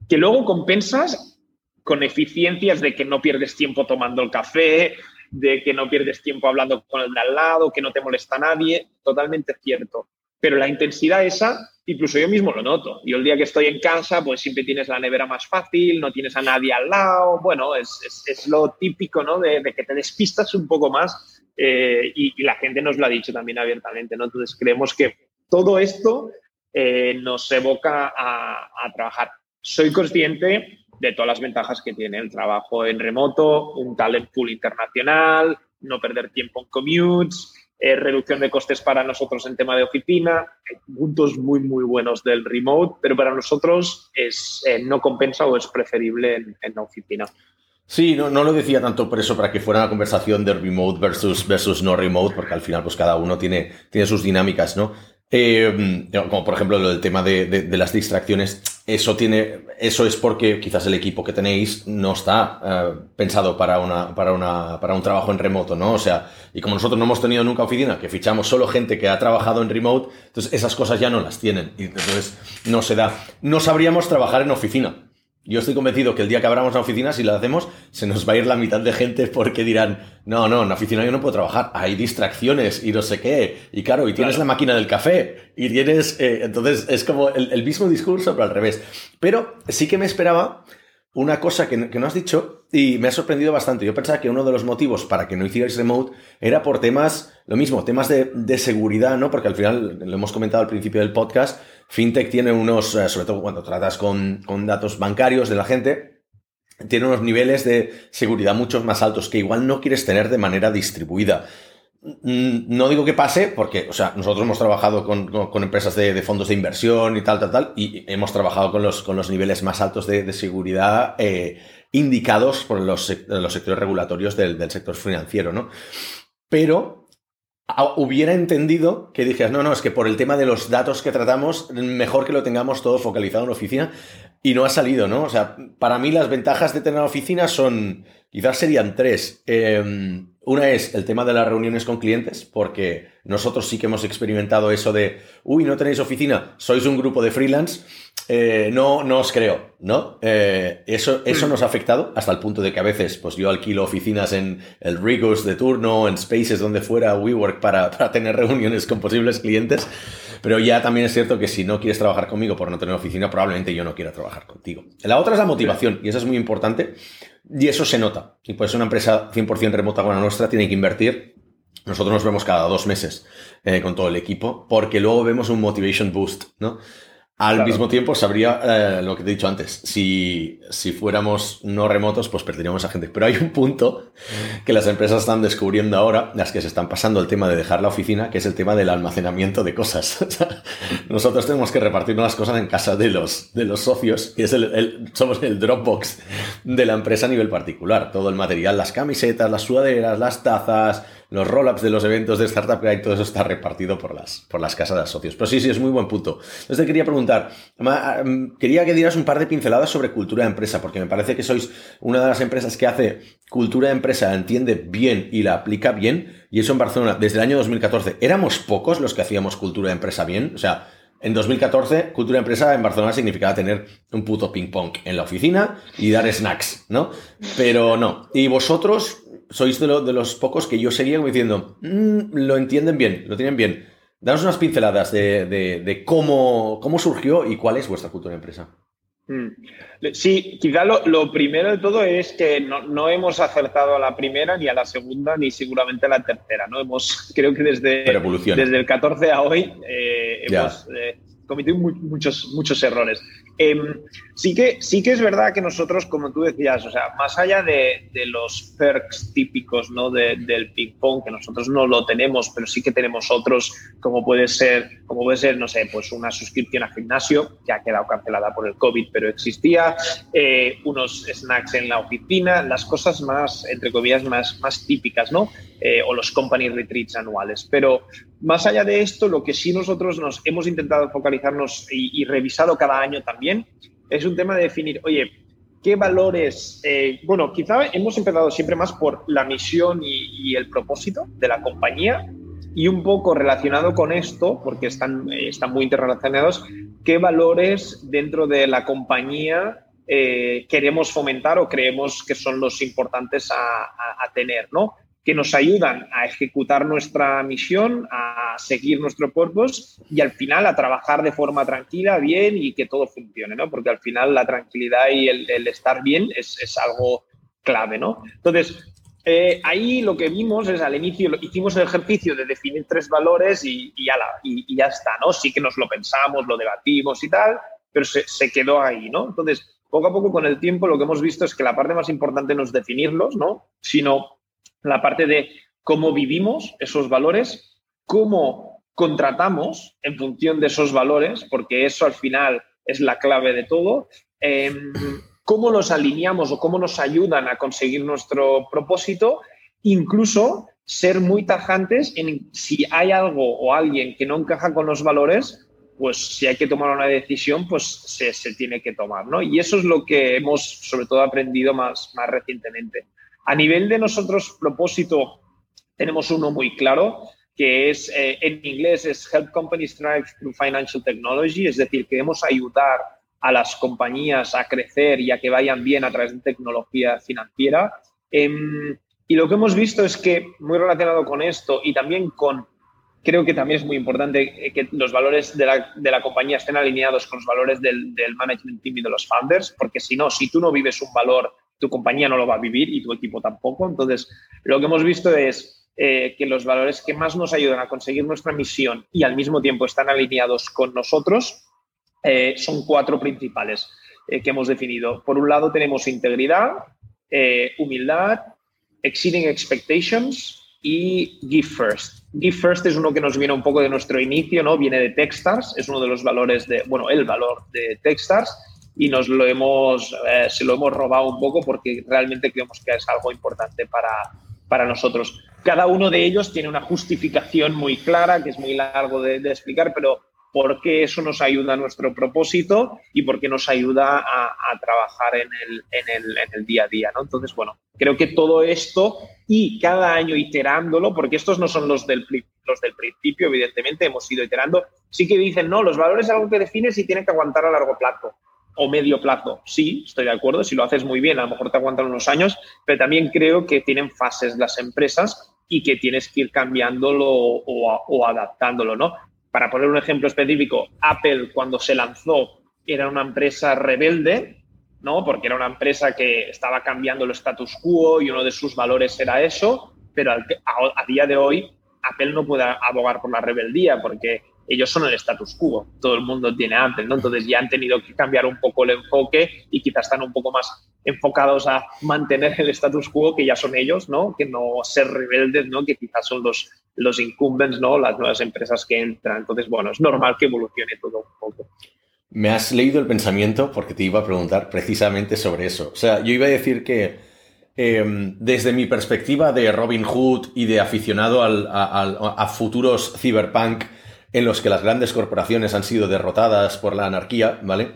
Que luego compensas con eficiencias de que no pierdes tiempo tomando el café, de que no pierdes tiempo hablando con el de al lado, que no te molesta nadie, totalmente cierto. Pero la intensidad esa, incluso yo mismo lo noto. Yo el día que estoy en casa, pues siempre tienes la nevera más fácil, no tienes a nadie al lado. Bueno, es, es, lo típico, ¿no? De, que te despistas un poco más eh, y, la gente nos lo ha dicho también abiertamente, ¿no? Entonces creemos que todo esto eh, nos evoca a, a trabajar. Soy consciente de todas las ventajas que tiene el trabajo en remoto, un talent pool internacional, no perder tiempo en commutes, eh, reducción de costes para nosotros en tema de oficina, puntos muy, muy buenos del remote, pero para nosotros es, eh, no compensa o es preferible en, la oficina. Sí, no, no, lo decía tanto por eso, para que fuera una conversación de remote versus, versus no remote, porque al final pues cada uno tiene, tiene sus dinámicas, ¿no? Eh, como por ejemplo el tema de, de, las distracciones eso tiene, eso es porque quizás el equipo que tenéis no está eh, pensado para una, para una, para un trabajo en remoto, ¿no? O sea, y como nosotros no hemos tenido nunca oficina, que fichamos solo gente que ha trabajado en remote, entonces esas cosas ya no las tienen. Y entonces no se da. No sabríamos trabajar en oficina. Yo estoy convencido que el día que abramos la oficina, si la hacemos, se nos va a ir la mitad de gente porque dirán, no, no, en la oficina yo no puedo trabajar, hay distracciones y no sé qué. Y claro, y tienes la máquina del café y tienes... Eh, entonces es como el, mismo discurso, pero al revés. Pero sí que me esperaba una cosa que, que, no has dicho y me ha sorprendido bastante. Yo pensaba que uno de los motivos para que no hicierais remote era por temas, lo mismo, temas de, de seguridad, ¿no? Porque al final, lo hemos comentado al principio del podcast, FinTech tiene unos, eh, sobre todo cuando tratas con, datos bancarios de la gente, tiene unos niveles de seguridad mucho más altos que igual no quieres tener de manera distribuida. Mm, no digo que pase, porque, o sea, nosotros hemos trabajado con, empresas de, fondos de inversión y tal, tal, tal, y hemos trabajado con los, con los niveles más altos de, seguridad eh, indicados por los, los sectores regulatorios del, del sector financiero, ¿no? Pero hubiera entendido que dijeras, no, no, es que por el tema de los datos que tratamos, mejor que lo tengamos todo focalizado en oficina y no ha salido, ¿no? O sea, para mí las ventajas de tener oficina son, quizás serían tres. Em, una es el tema de las reuniones con clientes, porque nosotros sí que hemos experimentado eso de, uy, no tenéis oficina, sois un grupo de freelance eh, no, no os creo, ¿no? Eh, eso, eso nos ha afectado hasta el punto de que a veces, pues yo alquilo oficinas en el Rigos de turno, en Spaces, donde fuera, WeWork, para, para tener reuniones con posibles clientes. Pero ya también es cierto que si no quieres trabajar conmigo por no tener oficina, probablemente yo no quiera trabajar contigo. La otra es la motivación, y eso es muy importante, y eso se nota. Y pues una empresa 100% remota como la nuestra tiene que invertir nosotros nos vemos cada dos meses eh, con todo el equipo, porque luego vemos un motivation boost, ¿no? Al mismo tiempo, sabría eh, lo que te he dicho antes. Si, si fuéramos no remotos, pues perderíamos a gente. Pero hay un punto que las empresas están descubriendo ahora, las que se están pasando el tema de dejar la oficina, que es el tema del almacenamiento de cosas. Nosotros tenemos que repartirnos las cosas en casa de los, de los socios, y es el, somos el Dropbox de la empresa a nivel particular. Todo el material, las camisetas, las sudaderas, las tazas, los roll-ups de los eventos de Startup Guide, todo eso está repartido por las, por las casas de socios. Pero sí, sí, es muy buen punto. Entonces te quería preguntar, quería que dieras un par de pinceladas sobre cultura de empresa, porque me parece que sois una de las empresas que hace cultura de empresa, entiende bien y la aplica bien, y eso en Barcelona desde el año 2014. ¿Éramos pocos los que hacíamos cultura de empresa bien? O sea, en 2014, cultura de empresa en Barcelona significaba tener un puto ping-pong en la oficina y dar snacks, ¿no? Pero no. ¿Y vosotros sois de, de, los pocos que yo seguía diciendo, mm, lo entienden bien, lo tienen bien. Danos unas pinceladas de, cómo, cómo surgió y cuál es vuestra cultura de empresa. Mm. Sí, quizá lo, primero de todo es que no, hemos acertado a la primera, ni a la segunda, ni seguramente a la tercera. ¿no? Hemos, creo que desde, desde el 14 a hoy eh, hemos eh, cometido muchos, muchos errores. Em, sí, que, sí que es verdad que nosotros, como tú decías, o sea, más allá de, los perks típicos ¿no? del ping-pong, que nosotros no lo tenemos, pero sí que tenemos otros, como puede ser, como puede ser, no sé, pues una suscripción a gimnasio, que ha quedado cancelada por el COVID, pero existía, eh, unos snacks en la oficina, las cosas más, entre comillas, más, más típicas, ¿no? Eh, o los company retreats anuales. Pero más allá de esto, lo que sí nosotros nos hemos intentado focalizarnos y, revisado cada año también es un tema de definir, oye, ¿qué valores? Eh, bueno, quizá hemos empezado siempre más por la misión y, el propósito de la compañía y un poco relacionado con esto, porque están, están muy interrelacionados, ¿qué valores dentro de la compañía eh, queremos fomentar o creemos que son los importantes a, a tener, ¿no? Que nos ayudan a ejecutar nuestra misión, a seguir nuestro purpose y al final a trabajar de forma tranquila, bien y que todo funcione, ¿no? Porque al final la tranquilidad y el, estar bien es, es, algo clave, ¿no? Entonces, eh, ahí lo que vimos es al inicio, hicimos el ejercicio de definir tres valores y, y, y, ya está, ¿no? Sí que nos lo pensamos, lo debatimos y tal, pero se, se quedó ahí, ¿no? Entonces, poco a poco con el tiempo lo que hemos visto es que la parte más importante no es definirlos, ¿no? Sino la parte de cómo vivimos esos valores, cómo contratamos en función de esos valores, porque eso al final es la clave de todo, em, cómo los alineamos o cómo nos ayudan a conseguir nuestro propósito, incluso ser muy tajantes en si hay algo o alguien que no encaja con los valores, pues si hay que tomar una decisión, pues se, se, tiene que tomar, ¿no? Y eso es lo que hemos sobre todo aprendido más, más recientemente. A nivel de nosotros propósito, tenemos uno muy claro, que es, eh, en inglés es Help Companies Thrive Through Financial Technology, es decir, queremos ayudar a las compañías a crecer y a que vayan bien a través de tecnología financiera. Em, y lo que hemos visto es que, muy relacionado con esto y también con creo que también es muy importante eh, que los valores de la, de la compañía estén alineados con los valores del, del, management team y de los founders, porque si no, si tú no vives un valor, tu compañía no lo va a vivir y tu equipo tampoco. Entonces, lo que hemos visto es eh, que los valores que más nos ayudan a conseguir nuestra misión y al mismo tiempo están alineados con nosotros eh, son cuatro principales eh, que hemos definido. Por un lado tenemos integridad, humildad, exceeding expectations y Give First. Give First es uno que nos viene un poco de nuestro inicio, ¿no? Viene de Techstars, es uno de los valores de, bueno, el valor de Techstars y nos lo hemos, eh, se lo hemos robado un poco porque realmente creemos que es algo importante para, para nosotros. Cada uno de ellos tiene una justificación muy clara, que es muy largo de, de explicar, pero por qué eso nos ayuda a nuestro propósito y por qué nos ayuda a, a trabajar en el, en, el, en el, día a día. ¿no? Entonces, bueno, creo que todo esto y cada año iterándolo, porque estos no son los del, los del principio, evidentemente, hemos ido iterando, sí que dicen, no, los valores es algo que defines y tienen que aguantar a largo plazo o medio plazo. Sí, estoy de acuerdo, si lo haces muy bien, a lo mejor te aguantan unos años, pero también creo que tienen fases las empresas y que tienes que ir cambiándolo o, adaptándolo, ¿no? Para poner un ejemplo específico, Apple cuando se lanzó era una empresa rebelde, ¿no? Porque era una empresa que estaba cambiando el status quo y uno de sus valores era eso, pero a, a día de hoy Apple no puede abogar por la rebeldía porque ellos son el status quo, todo el mundo tiene Apple, ¿no? Entonces ya han tenido que cambiar un poco el enfoque y quizás están un poco más enfocados a mantener el status quo que ya son ellos, ¿no? Que no ser rebeldes, ¿no? Que quizás son los, los incumbents, ¿no? Las nuevas empresas que entran. Entonces, bueno, es normal que evolucione todo un poco. Me has leído el pensamiento porque te iba a preguntar precisamente sobre eso. O sea, yo iba a decir que eh, desde mi perspectiva de Robin Hood y de aficionado al, a, a, a, futuros cyberpunk en los que las grandes corporaciones han sido derrotadas por la anarquía, ¿vale?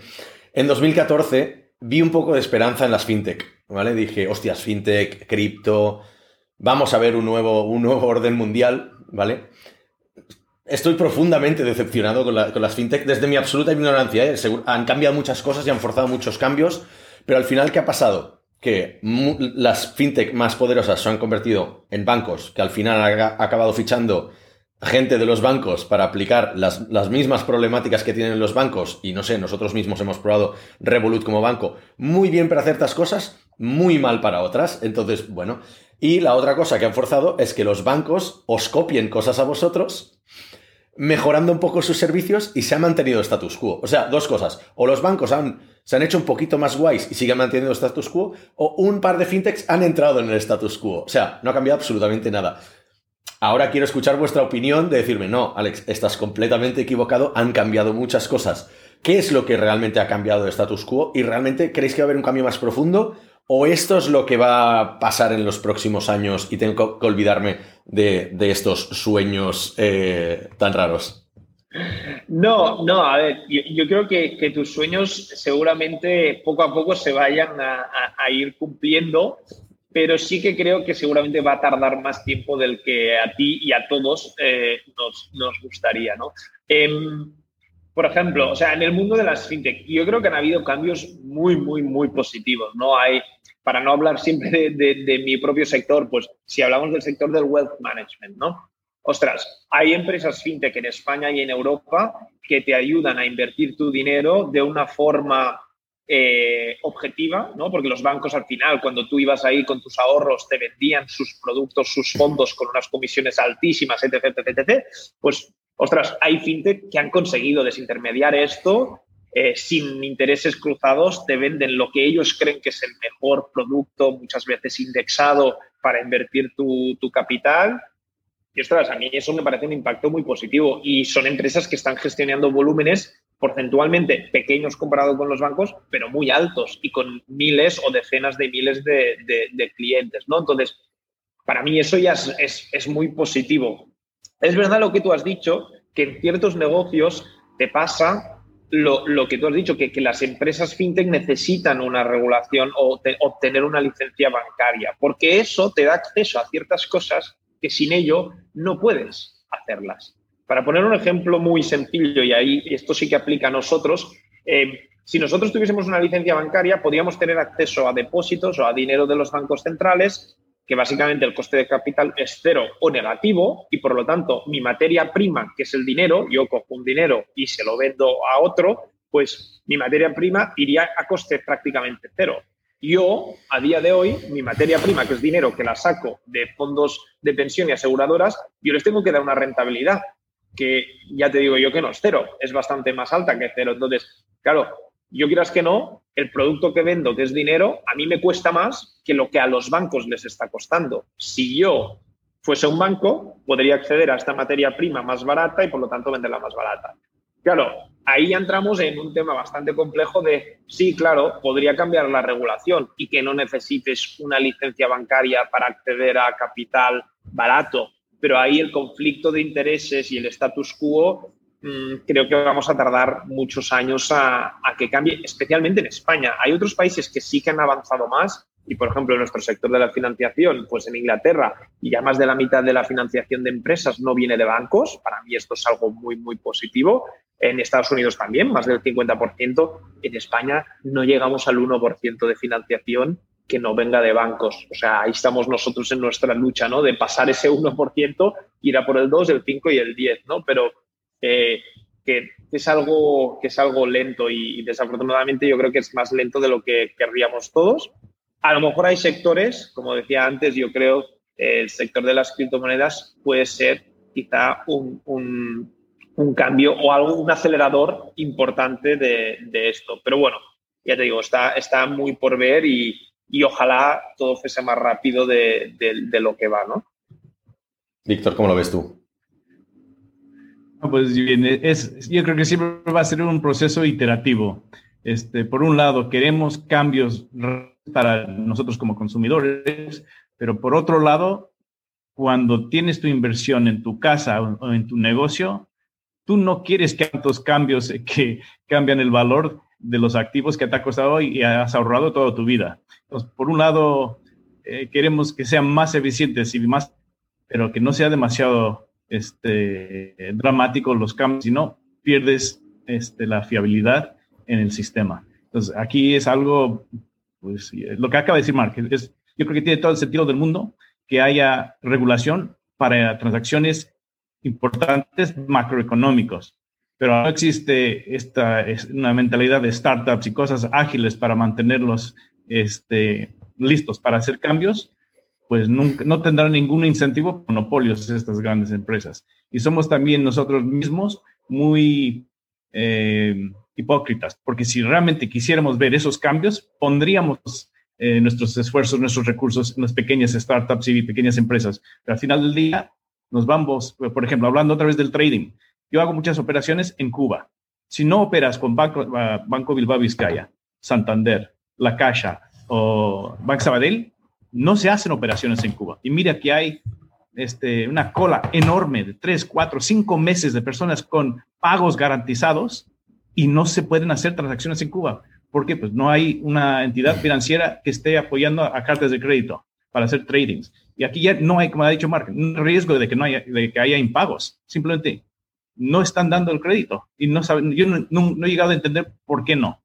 En 2014 vi un poco de esperanza en las fintech, ¿vale? Dije, hostias, fintech, cripto, vamos a ver un nuevo, un nuevo orden mundial, ¿vale? Estoy profundamente decepcionado con, la, con las fintech desde mi absoluta ignorancia. ¿eh? Han cambiado muchas cosas y han forzado muchos cambios, pero al final, ¿qué ha pasado? Que las fintech más poderosas se han convertido en bancos que al final han acabado fichando gente de los bancos para aplicar las, las, mismas problemáticas que tienen los bancos, y no sé, nosotros mismos hemos probado Revolut como banco, muy bien para ciertas cosas, muy mal para otras. Entonces, bueno, y la otra cosa que han forzado es que los bancos os copien cosas a vosotros, mejorando un poco sus servicios y se ha mantenido status quo. O sea, dos cosas. O los bancos han, se han hecho un poquito más guays y siguen manteniendo status quo, o un par de fintechs han entrado en el status quo. O sea, no ha cambiado absolutamente nada. Ahora quiero escuchar vuestra opinión de decirme, no, Alex, estás completamente equivocado, han cambiado muchas cosas. ¿Qué es lo que realmente ha cambiado el status quo? ¿Y realmente creéis que va a haber un cambio más profundo? ¿O esto es lo que va a pasar en los próximos años y tengo que olvidarme de, de estos sueños eh, tan raros? No, no, a ver, yo, creo que, tus sueños seguramente poco a poco se vayan a ir cumpliendo pero sí que creo que seguramente va a tardar más tiempo del que a ti y a todos eh, nos, nos, gustaría, ¿no? Eh, por ejemplo, o sea, en el mundo de las fintech, yo creo que han habido cambios muy, muy, muy positivos, ¿no? Hay, para no hablar siempre de, de, de mi propio sector, pues si hablamos del sector del wealth management, ¿no? Ostras, hay empresas fintech en España y en Europa que te ayudan a invertir tu dinero de una forma eh, objetiva, ¿no? Porque los bancos al final, cuando tú ibas ahí con tus ahorros, te vendían sus productos, sus fondos con unas comisiones altísimas, etc, etc, etc. Pues, ostras, hay fintech que han conseguido desintermediar esto eh, sin intereses cruzados, te venden lo que ellos creen que es el mejor producto, muchas veces indexado para invertir tu, tu capital. Y ostras, a mí eso me parece un impacto muy positivo. Y son empresas que están gestionando volúmenes porcentualmente pequeños comparado con los bancos, pero muy altos y con miles o decenas de miles de, clientes, ¿no? Entonces, para mí eso ya es, es, es, muy positivo. Es verdad lo que tú has dicho, que en ciertos negocios te pasa lo, que tú has dicho, que, las empresas fintech necesitan una regulación o obtener una licencia bancaria, porque eso te da acceso a ciertas cosas que sin ello no puedes hacerlas. Para poner un ejemplo muy sencillo, y ahí esto sí que aplica a nosotros, eh, si nosotros tuviésemos una licencia bancaria, podríamos tener acceso a depósitos o a dinero de los bancos centrales, que básicamente el coste de capital es cero o negativo, y por lo tanto mi materia prima, que es el dinero, yo cojo un dinero y se lo vendo a otro, pues mi materia prima iría a coste prácticamente cero. Yo, a día de hoy, mi materia prima, que es dinero que la saco de fondos de pensión y aseguradoras, yo les tengo que dar una rentabilidad que ya te digo yo que no es cero, es bastante más alta que cero. Entonces, claro, yo quieras que no, el producto que vendo, que es dinero, a mí me cuesta más que lo que a los bancos les está costando. Si yo fuese un banco, podría acceder a esta materia prima más barata y por lo tanto venderla más barata. Claro, ahí entramos en un tema bastante complejo de, sí, claro, podría cambiar la regulación y que no necesites una licencia bancaria para acceder a capital barato, pero ahí el conflicto de intereses y el status quo Mm, creo que vamos a tardar muchos años a, que cambie, especialmente en España. Hay otros países que sí que han avanzado más y, por ejemplo, en nuestro sector de la financiación, pues en Inglaterra y ya más de la mitad de la financiación de empresas no viene de bancos. Para mí esto es algo muy, muy positivo. En Estados Unidos también, más del 50%. En España no llegamos al 1% de financiación que no venga de bancos. O sea, ahí estamos nosotros en nuestra lucha, ¿no? De pasar ese 1%, ir a por el 2, el 5 y el 10, ¿no? Pero eh, que, es algo, que es algo lento y, desafortunadamente yo creo que es más lento de lo que querríamos todos. A lo mejor hay sectores, como decía antes, yo creo el sector de las criptomonedas puede ser quizá un, un, cambio o algo, un acelerador importante de, de, esto. Pero bueno, ya te digo, está, está muy por ver y, y ojalá todo fuese más rápido de, de, lo que va, ¿no? Víctor, ¿cómo lo ves tú? Pues bien, es, yo creo que siempre va a ser un proceso iterativo. Este, por un lado, queremos cambios para nosotros como consumidores, pero por otro lado, cuando tienes tu inversión en tu casa o en tu negocio, tú no quieres que tantos cambios que cambian el valor de los activos que te ha costado y has ahorrado toda tu vida. Entonces, por un lado, eh, queremos que sean más eficientes y más, pero que no sea demasiado este, dramáticos los cambios, si no, pierdes este, la fiabilidad en el sistema. Entonces, aquí es algo, pues, lo que acaba de decir Mark, es, yo creo que tiene todo el sentido del mundo que haya regulación para transacciones importantes macroeconómicos, pero no existe esta es una mentalidad de startups y cosas ágiles para mantenerlos este, listos para hacer cambios pues nunca, no tendrán ningún incentivo monopolios estas grandes empresas. Y somos también nosotros mismos muy eh, hipócritas, porque si realmente quisiéramos ver esos cambios, pondríamos eh, nuestros esfuerzos, nuestros recursos en las pequeñas startups y pequeñas empresas. Pero al final del día, nos vamos, por ejemplo, hablando otra vez del trading. Yo hago muchas operaciones en Cuba. Si no operas con Banco, Banco Bilbao Vizcaya, Santander, La Caixa o Banco Sabadell, no se hacen operaciones en Cuba. Y mira que hay este, una cola enorme de tres, cuatro, cinco meses de personas con pagos garantizados y no se pueden hacer transacciones en Cuba. ¿Por qué? Pues no hay una entidad financiera que esté apoyando a cartas de crédito para hacer tradings. Y aquí ya no hay, como ha dicho Mark, un riesgo de que, no haya, de que haya impagos. Simplemente no están dando el crédito. Y no saben, yo no he llegado a entender por qué no.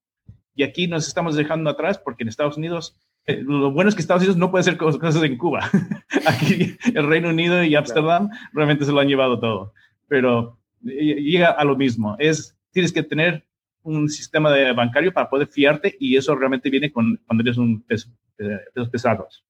Y aquí nos estamos dejando atrás porque en Estados Unidos eh, lo bueno es que Estados Unidos no puede hacer cosas en Cuba. Aquí el Reino Unido y Ámsterdam realmente se lo han llevado todo. Pero eh, llega a lo mismo. Es, tienes que tener un sistema de bancario para poder fiarte y eso realmente viene con, cuando eres un peso, eh, pesos pesados.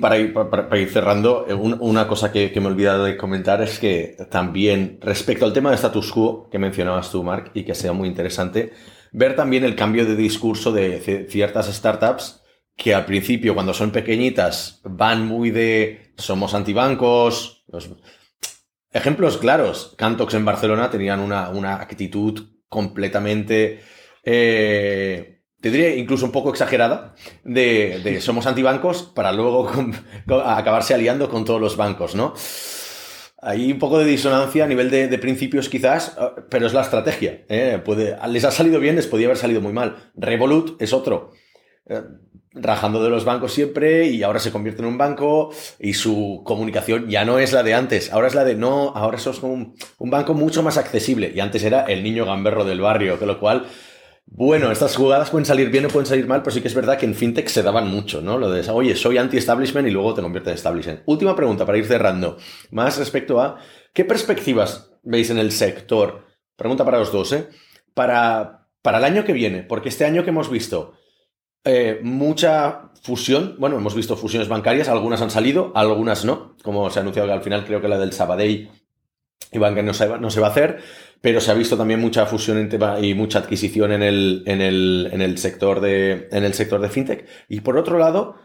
Para, ir, cerrando, una cosa que, me he olvidado de comentar es que también respecto al tema de status quo que mencionabas tú, Mark, y que sea muy interesante, ver también el cambio de discurso de ciertas startups que al principio, cuando son pequeñitas, van muy de somos antibancos. Ejemplos claros. Cantox en Barcelona tenían una, actitud completamente. Eh, te diría incluso un poco exagerada, de, somos antibancos para luego acabarse aliando con todos los bancos, ¿no? hay un poco de disonancia a nivel de, principios quizás, eh, pero es la estrategia. ¿eh? Puede, les ha salido bien, les podía haber salido muy mal. Revolut es otro. Eh, rajando de los bancos siempre y ahora se convierte en un banco y su comunicación ya no es la de antes, ahora es la de no, ahora sos un, un banco mucho más accesible y antes era el niño gamberro del barrio, con lo cual bueno, estas jugadas pueden salir bien o pueden salir mal, pero sí que es verdad que en fintech se daban mucho, ¿no? Lo de, oye, soy anti-establishment y luego te conviertes en establishment. Última pregunta para ir cerrando. Más respecto a, ¿qué perspectivas veis en el sector? Pregunta para los dos, ¿eh? Para, para el año que viene, porque este año que hemos visto eh, mucha fusión, bueno, hemos visto fusiones bancarias, algunas han salido, algunas no, como se ha anunciado que al final creo que la del Sabadell y Banca no se, no se va a hacer pero se ha visto también mucha fusión y mucha adquisición en el, en el, sector de, en el sector de fintech. Y por otro lado,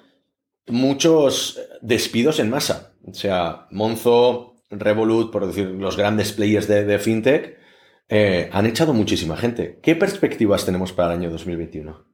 muchos despidos en masa. O sea, Monzo, Revolut, por decir, los grandes players de, fintech, eh, han echado muchísima gente. ¿Qué perspectivas tenemos para el año 2021?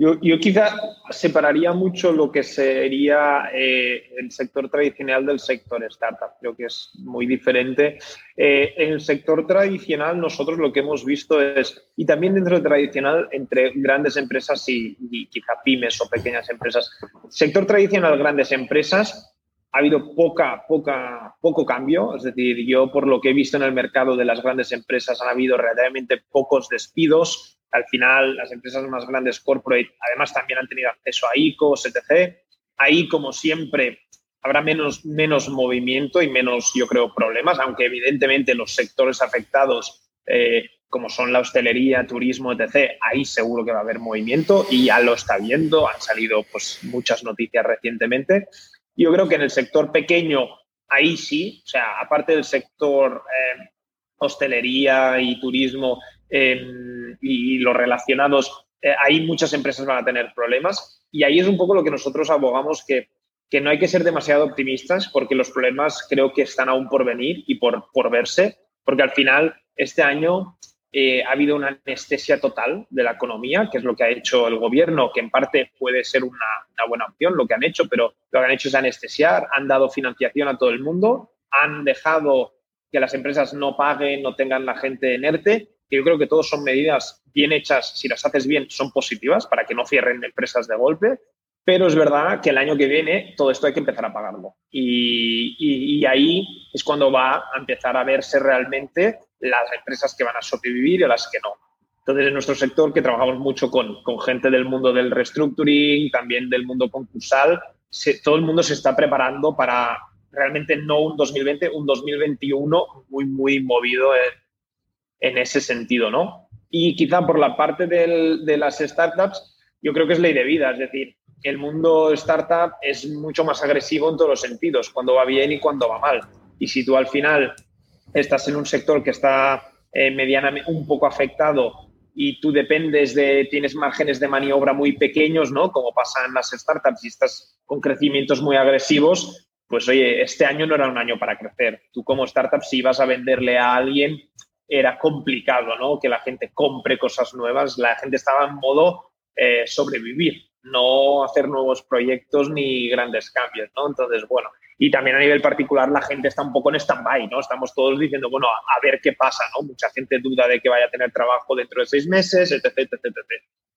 Yo, quizá separaría mucho lo que sería eh, el sector tradicional del sector startup. Creo que es muy diferente. Eh, en el sector tradicional nosotros lo que hemos visto es, y también dentro del tradicional, entre grandes empresas y, y quizá pymes o pequeñas empresas. Sector tradicional, grandes empresas, ha habido poca, poca, poco cambio. Es decir, yo por lo que he visto en el mercado de las grandes empresas han habido relativamente pocos despidos al final, las empresas más grandes corporate además también han tenido acceso a ICOs, etc. Ahí, como siempre, habrá menos, menos movimiento y menos, yo creo, problemas, aunque evidentemente los sectores afectados, eh, como son la hostelería, turismo, etc., ahí seguro que va a haber movimiento y ya lo está viendo. Han salido pues, muchas noticias recientemente. Yo creo que en el sector pequeño, ahí sí, o sea, aparte del sector eh, hostelería y turismo, Em, y los relacionados, eh, ahí muchas empresas van a tener problemas. Y ahí es un poco lo que nosotros abogamos que, que no hay que ser demasiado optimistas porque los problemas creo que están aún por venir y por, por verse, porque al final este año eh, ha habido una anestesia total de la economía, que es lo que ha hecho el gobierno, que en parte puede ser una, una, buena opción lo que han hecho, pero lo que han hecho es anestesiar, han dado financiación a todo el mundo, han dejado que las empresas no paguen, no tengan la gente en ERTE yo creo que todos son medidas bien hechas, si las haces bien, son positivas para que no cierren empresas de golpe, pero es verdad que el año que viene todo esto hay que empezar a pagarlo. Y, ahí es cuando va a empezar a verse realmente las empresas que van a sobrevivir y las que no. Entonces, en nuestro sector, que trabajamos mucho con, con gente del mundo del restructuring, también del mundo concursal, todo el mundo se está preparando para realmente no un 2020, un 2021 muy, muy movido en, en ese sentido, ¿no? Y quizá por la parte de las startups, yo creo que es ley de vida, es decir, el mundo startup es mucho más agresivo en todos los sentidos, cuando va bien y cuando va mal. Y si tú al final estás en un sector que está eh, medianamente un poco afectado y tú dependes de, tienes márgenes de maniobra muy pequeños, ¿no? Como pasa en las startups y estás con crecimientos muy agresivos, pues oye, este año no era un año para crecer. Tú como startup, si vas a venderle a alguien, era complicado, ¿no? Que la gente compre cosas nuevas, la gente estaba en modo eh, sobrevivir, no hacer nuevos proyectos ni grandes cambios, ¿no? Entonces, bueno, y también a nivel particular la gente está un poco en stand-by, ¿no? Estamos todos diciendo, bueno, a, ver qué pasa, ¿no? Mucha gente duda de que vaya a tener trabajo dentro de seis meses, etc, etc, etc.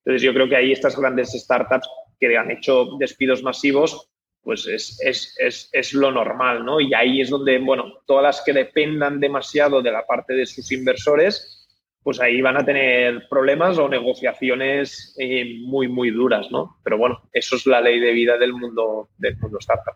Entonces, yo creo que ahí estas grandes startups que han hecho despidos masivos pues es, es, es, es, lo normal, ¿no? Y ahí es donde, bueno, todas las que dependan demasiado de la parte de sus inversores, pues ahí van a tener problemas o negociaciones eh, muy, muy duras, ¿no? Pero bueno, eso es la ley de vida del mundo, del mundo startup.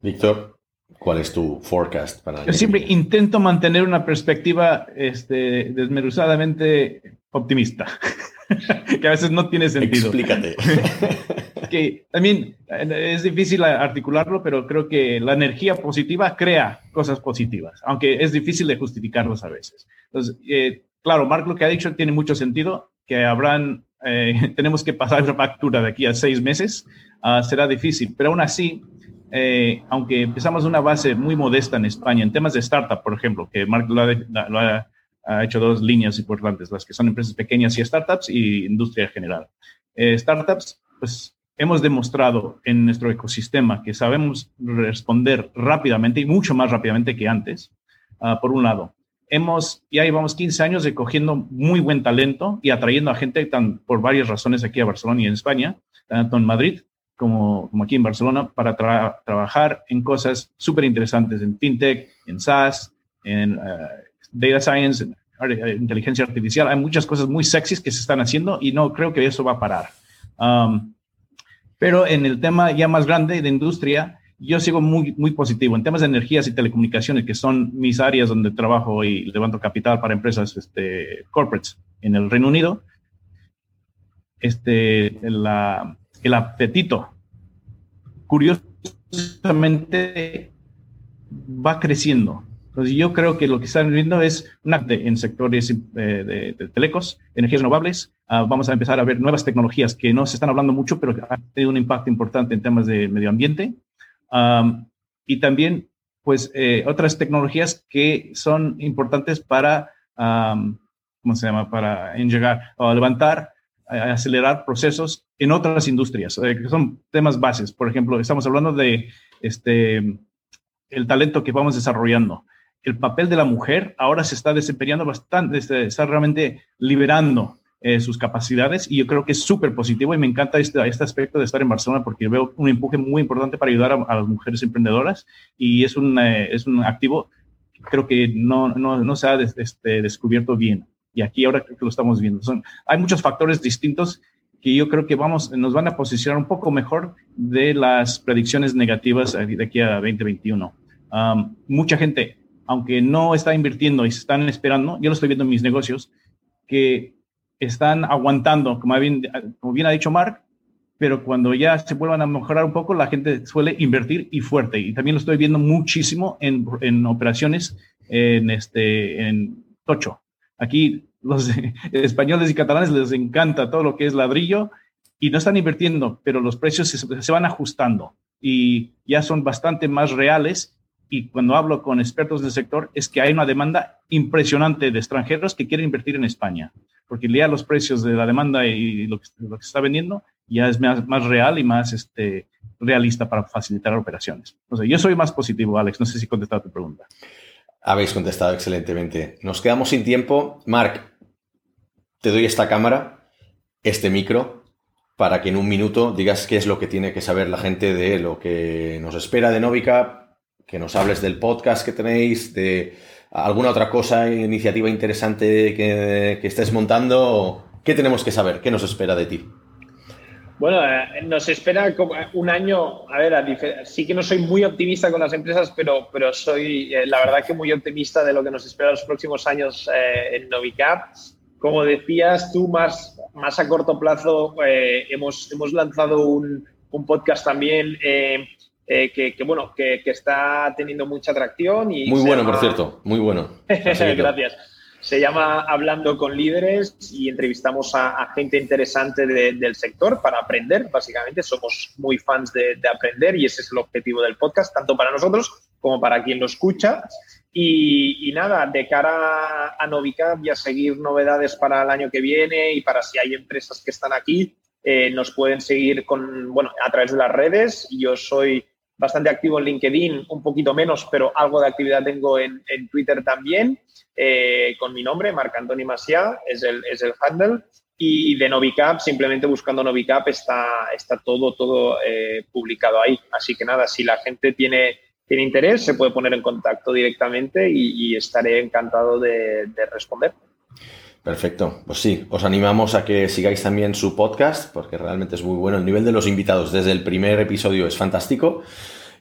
Víctor, ¿cuál es tu forecast para Yo siempre intento mantener una perspectiva este, desmeruzadamente optimista. que a veces no tiene sentido. Explícate. que también es difícil articularlo, pero creo que la energía positiva crea cosas positivas, aunque es difícil de justificarlos a veces. Entonces, eh, claro, Mark lo que ha dicho tiene mucho sentido, que habrán, eh, tenemos que pasar la factura de aquí a seis meses, uh, será difícil, pero aún así, eh, aunque empezamos una base muy modesta en España, en temas de startup, por ejemplo, que Mark lo ha, lo ha ha hecho dos líneas importantes, las que son empresas pequeñas y startups y industria general. Eh, startups, pues hemos demostrado en nuestro ecosistema que sabemos responder rápidamente y mucho más rápidamente que antes, ah, por un lado. Hemos, ya llevamos 15 años recogiendo muy buen talento y atrayendo a gente tan, por varias razones aquí a Barcelona y en España, tanto en Madrid como, como aquí en Barcelona, para trabajar en cosas súper interesantes en fintech, en SaaS, en ah, data science, en inteligencia artificial. Hay muchas cosas muy sexys que se están haciendo y no creo que eso va a parar. Um, pero en el tema ya más grande de industria, yo sigo muy, muy positivo. En temas de energías y telecomunicaciones, que son mis áreas donde trabajo y levanto capital para empresas este, corporates en el Reino Unido, este, la, el apetito, curiosamente, va creciendo. Entonces, yo creo que lo que están viendo es un acte en sectores eh, de, telecos, energías renovables. Ah, vamos a empezar a ver nuevas tecnologías que no se están hablando mucho, pero que han tenido un impacto importante en temas de medio ambiente. y también, pues, eh, otras tecnologías que son importantes para, ¿cómo se llama? Para llegar o levantar, acelerar procesos en otras industrias, eh, que son temas bases. Por ejemplo, estamos hablando de este, el talento que vamos desarrollando el papel de la mujer ahora se está desempeñando bastante, está realmente liberando eh, sus capacidades y yo creo que es súper positivo y me encanta este, este aspecto de estar en Barcelona porque veo un empuje muy importante para ayudar a, las mujeres emprendedoras y es un, eh, es un activo creo que no, no, no se ha este, descubierto bien y aquí ahora creo que lo estamos viendo. Son, hay muchos factores distintos que yo creo que vamos, nos van a posicionar un poco mejor de las predicciones negativas de aquí a 2021. mucha gente aunque no está invirtiendo y están esperando, yo lo estoy viendo en mis negocios, que están aguantando, como bien, ha dicho Mark, pero cuando ya se vuelvan a mejorar un poco, la gente suele invertir y fuerte. Y también lo estoy viendo muchísimo en, operaciones en, este, en Tocho. Aquí los españoles y catalanes les encanta todo lo que es ladrillo y no están invirtiendo, pero los precios se van ajustando y ya son bastante más reales y cuando hablo con expertos del sector es que hay una demanda impresionante de extranjeros que quieren invertir en España, porque ya los precios de la demanda y lo que, lo que se está vendiendo ya es más, más real y más este, realista para facilitar operaciones. O sea, yo soy más positivo, Alex. No sé si he contestado tu pregunta. Habéis contestado excelentemente. Nos quedamos sin tiempo. Marc, te doy esta cámara, este micro, para que en un minuto digas qué es lo que tiene que saber la gente de lo que nos espera de Novica, que nos hables del podcast que tenéis, de alguna otra cosa, iniciativa interesante que, estés montando. ¿Qué tenemos que saber? ¿Qué nos espera de ti? Bueno, eh, nos espera un año, a ver, sí que no soy muy optimista con las empresas, pero, pero soy eh, la verdad que muy optimista de lo que nos espera los próximos años eh, en Novicap. Como decías tú, más, más a corto plazo, hemos, hemos lanzado un, un podcast también eh, que, bueno, que, está teniendo mucha atracción. Y muy bueno, por cierto, muy bueno. Gracias. Se llama Hablando con líderes y entrevistamos a, gente interesante del sector para aprender. Básicamente somos muy fans de, aprender y ese es el objetivo del podcast, tanto para nosotros como para quien lo escucha. Y, nada, de cara a Novicap y a seguir novedades para el año que viene y para si hay empresas que están aquí, eh, nos pueden seguir con, bueno, a través de las redes. Yo soy bastante activo en LinkedIn, un poquito menos, pero algo de actividad tengo en, Twitter también, eh, con mi nombre, Marc Antoni Maciá, es el, es el handle. Y de Novicap, simplemente buscando Novicap, está, está todo, todo eh, publicado ahí. Así que nada, si la gente tiene, tiene interés, se puede poner en contacto directamente y, estaré encantado de, de responder. Perfecto, pues sí, os animamos a que sigáis también su podcast porque realmente es muy bueno. El nivel de los invitados desde el primer episodio es fantástico.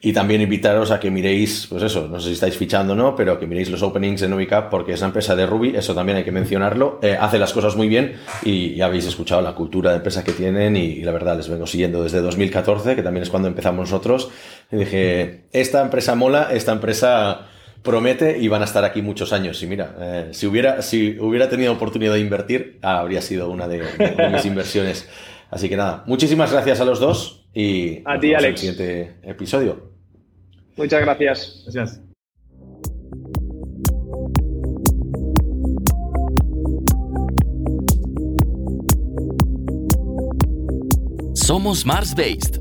Y también invitaros a que miréis, pues eso, no sé si estáis fichando o no, pero que miréis los openings de Novicap porque es una empresa de Ruby, eso también hay que mencionarlo, eh, hace las cosas muy bien y ya habéis escuchado la cultura de empresa que tienen y, la verdad les vengo siguiendo desde 2014, que también es cuando empezamos nosotros. Y dije, esta empresa mola, esta empresa promete y van a estar aquí muchos años. Y mira, eh, si, hubiera, si hubiera tenido oportunidad de invertir, habría sido una de, mis inversiones. Así que nada, muchísimas gracias a los dos y a ti, Alex. En el siguiente episodio. Muchas gracias. Gracias. Somos Mars Based,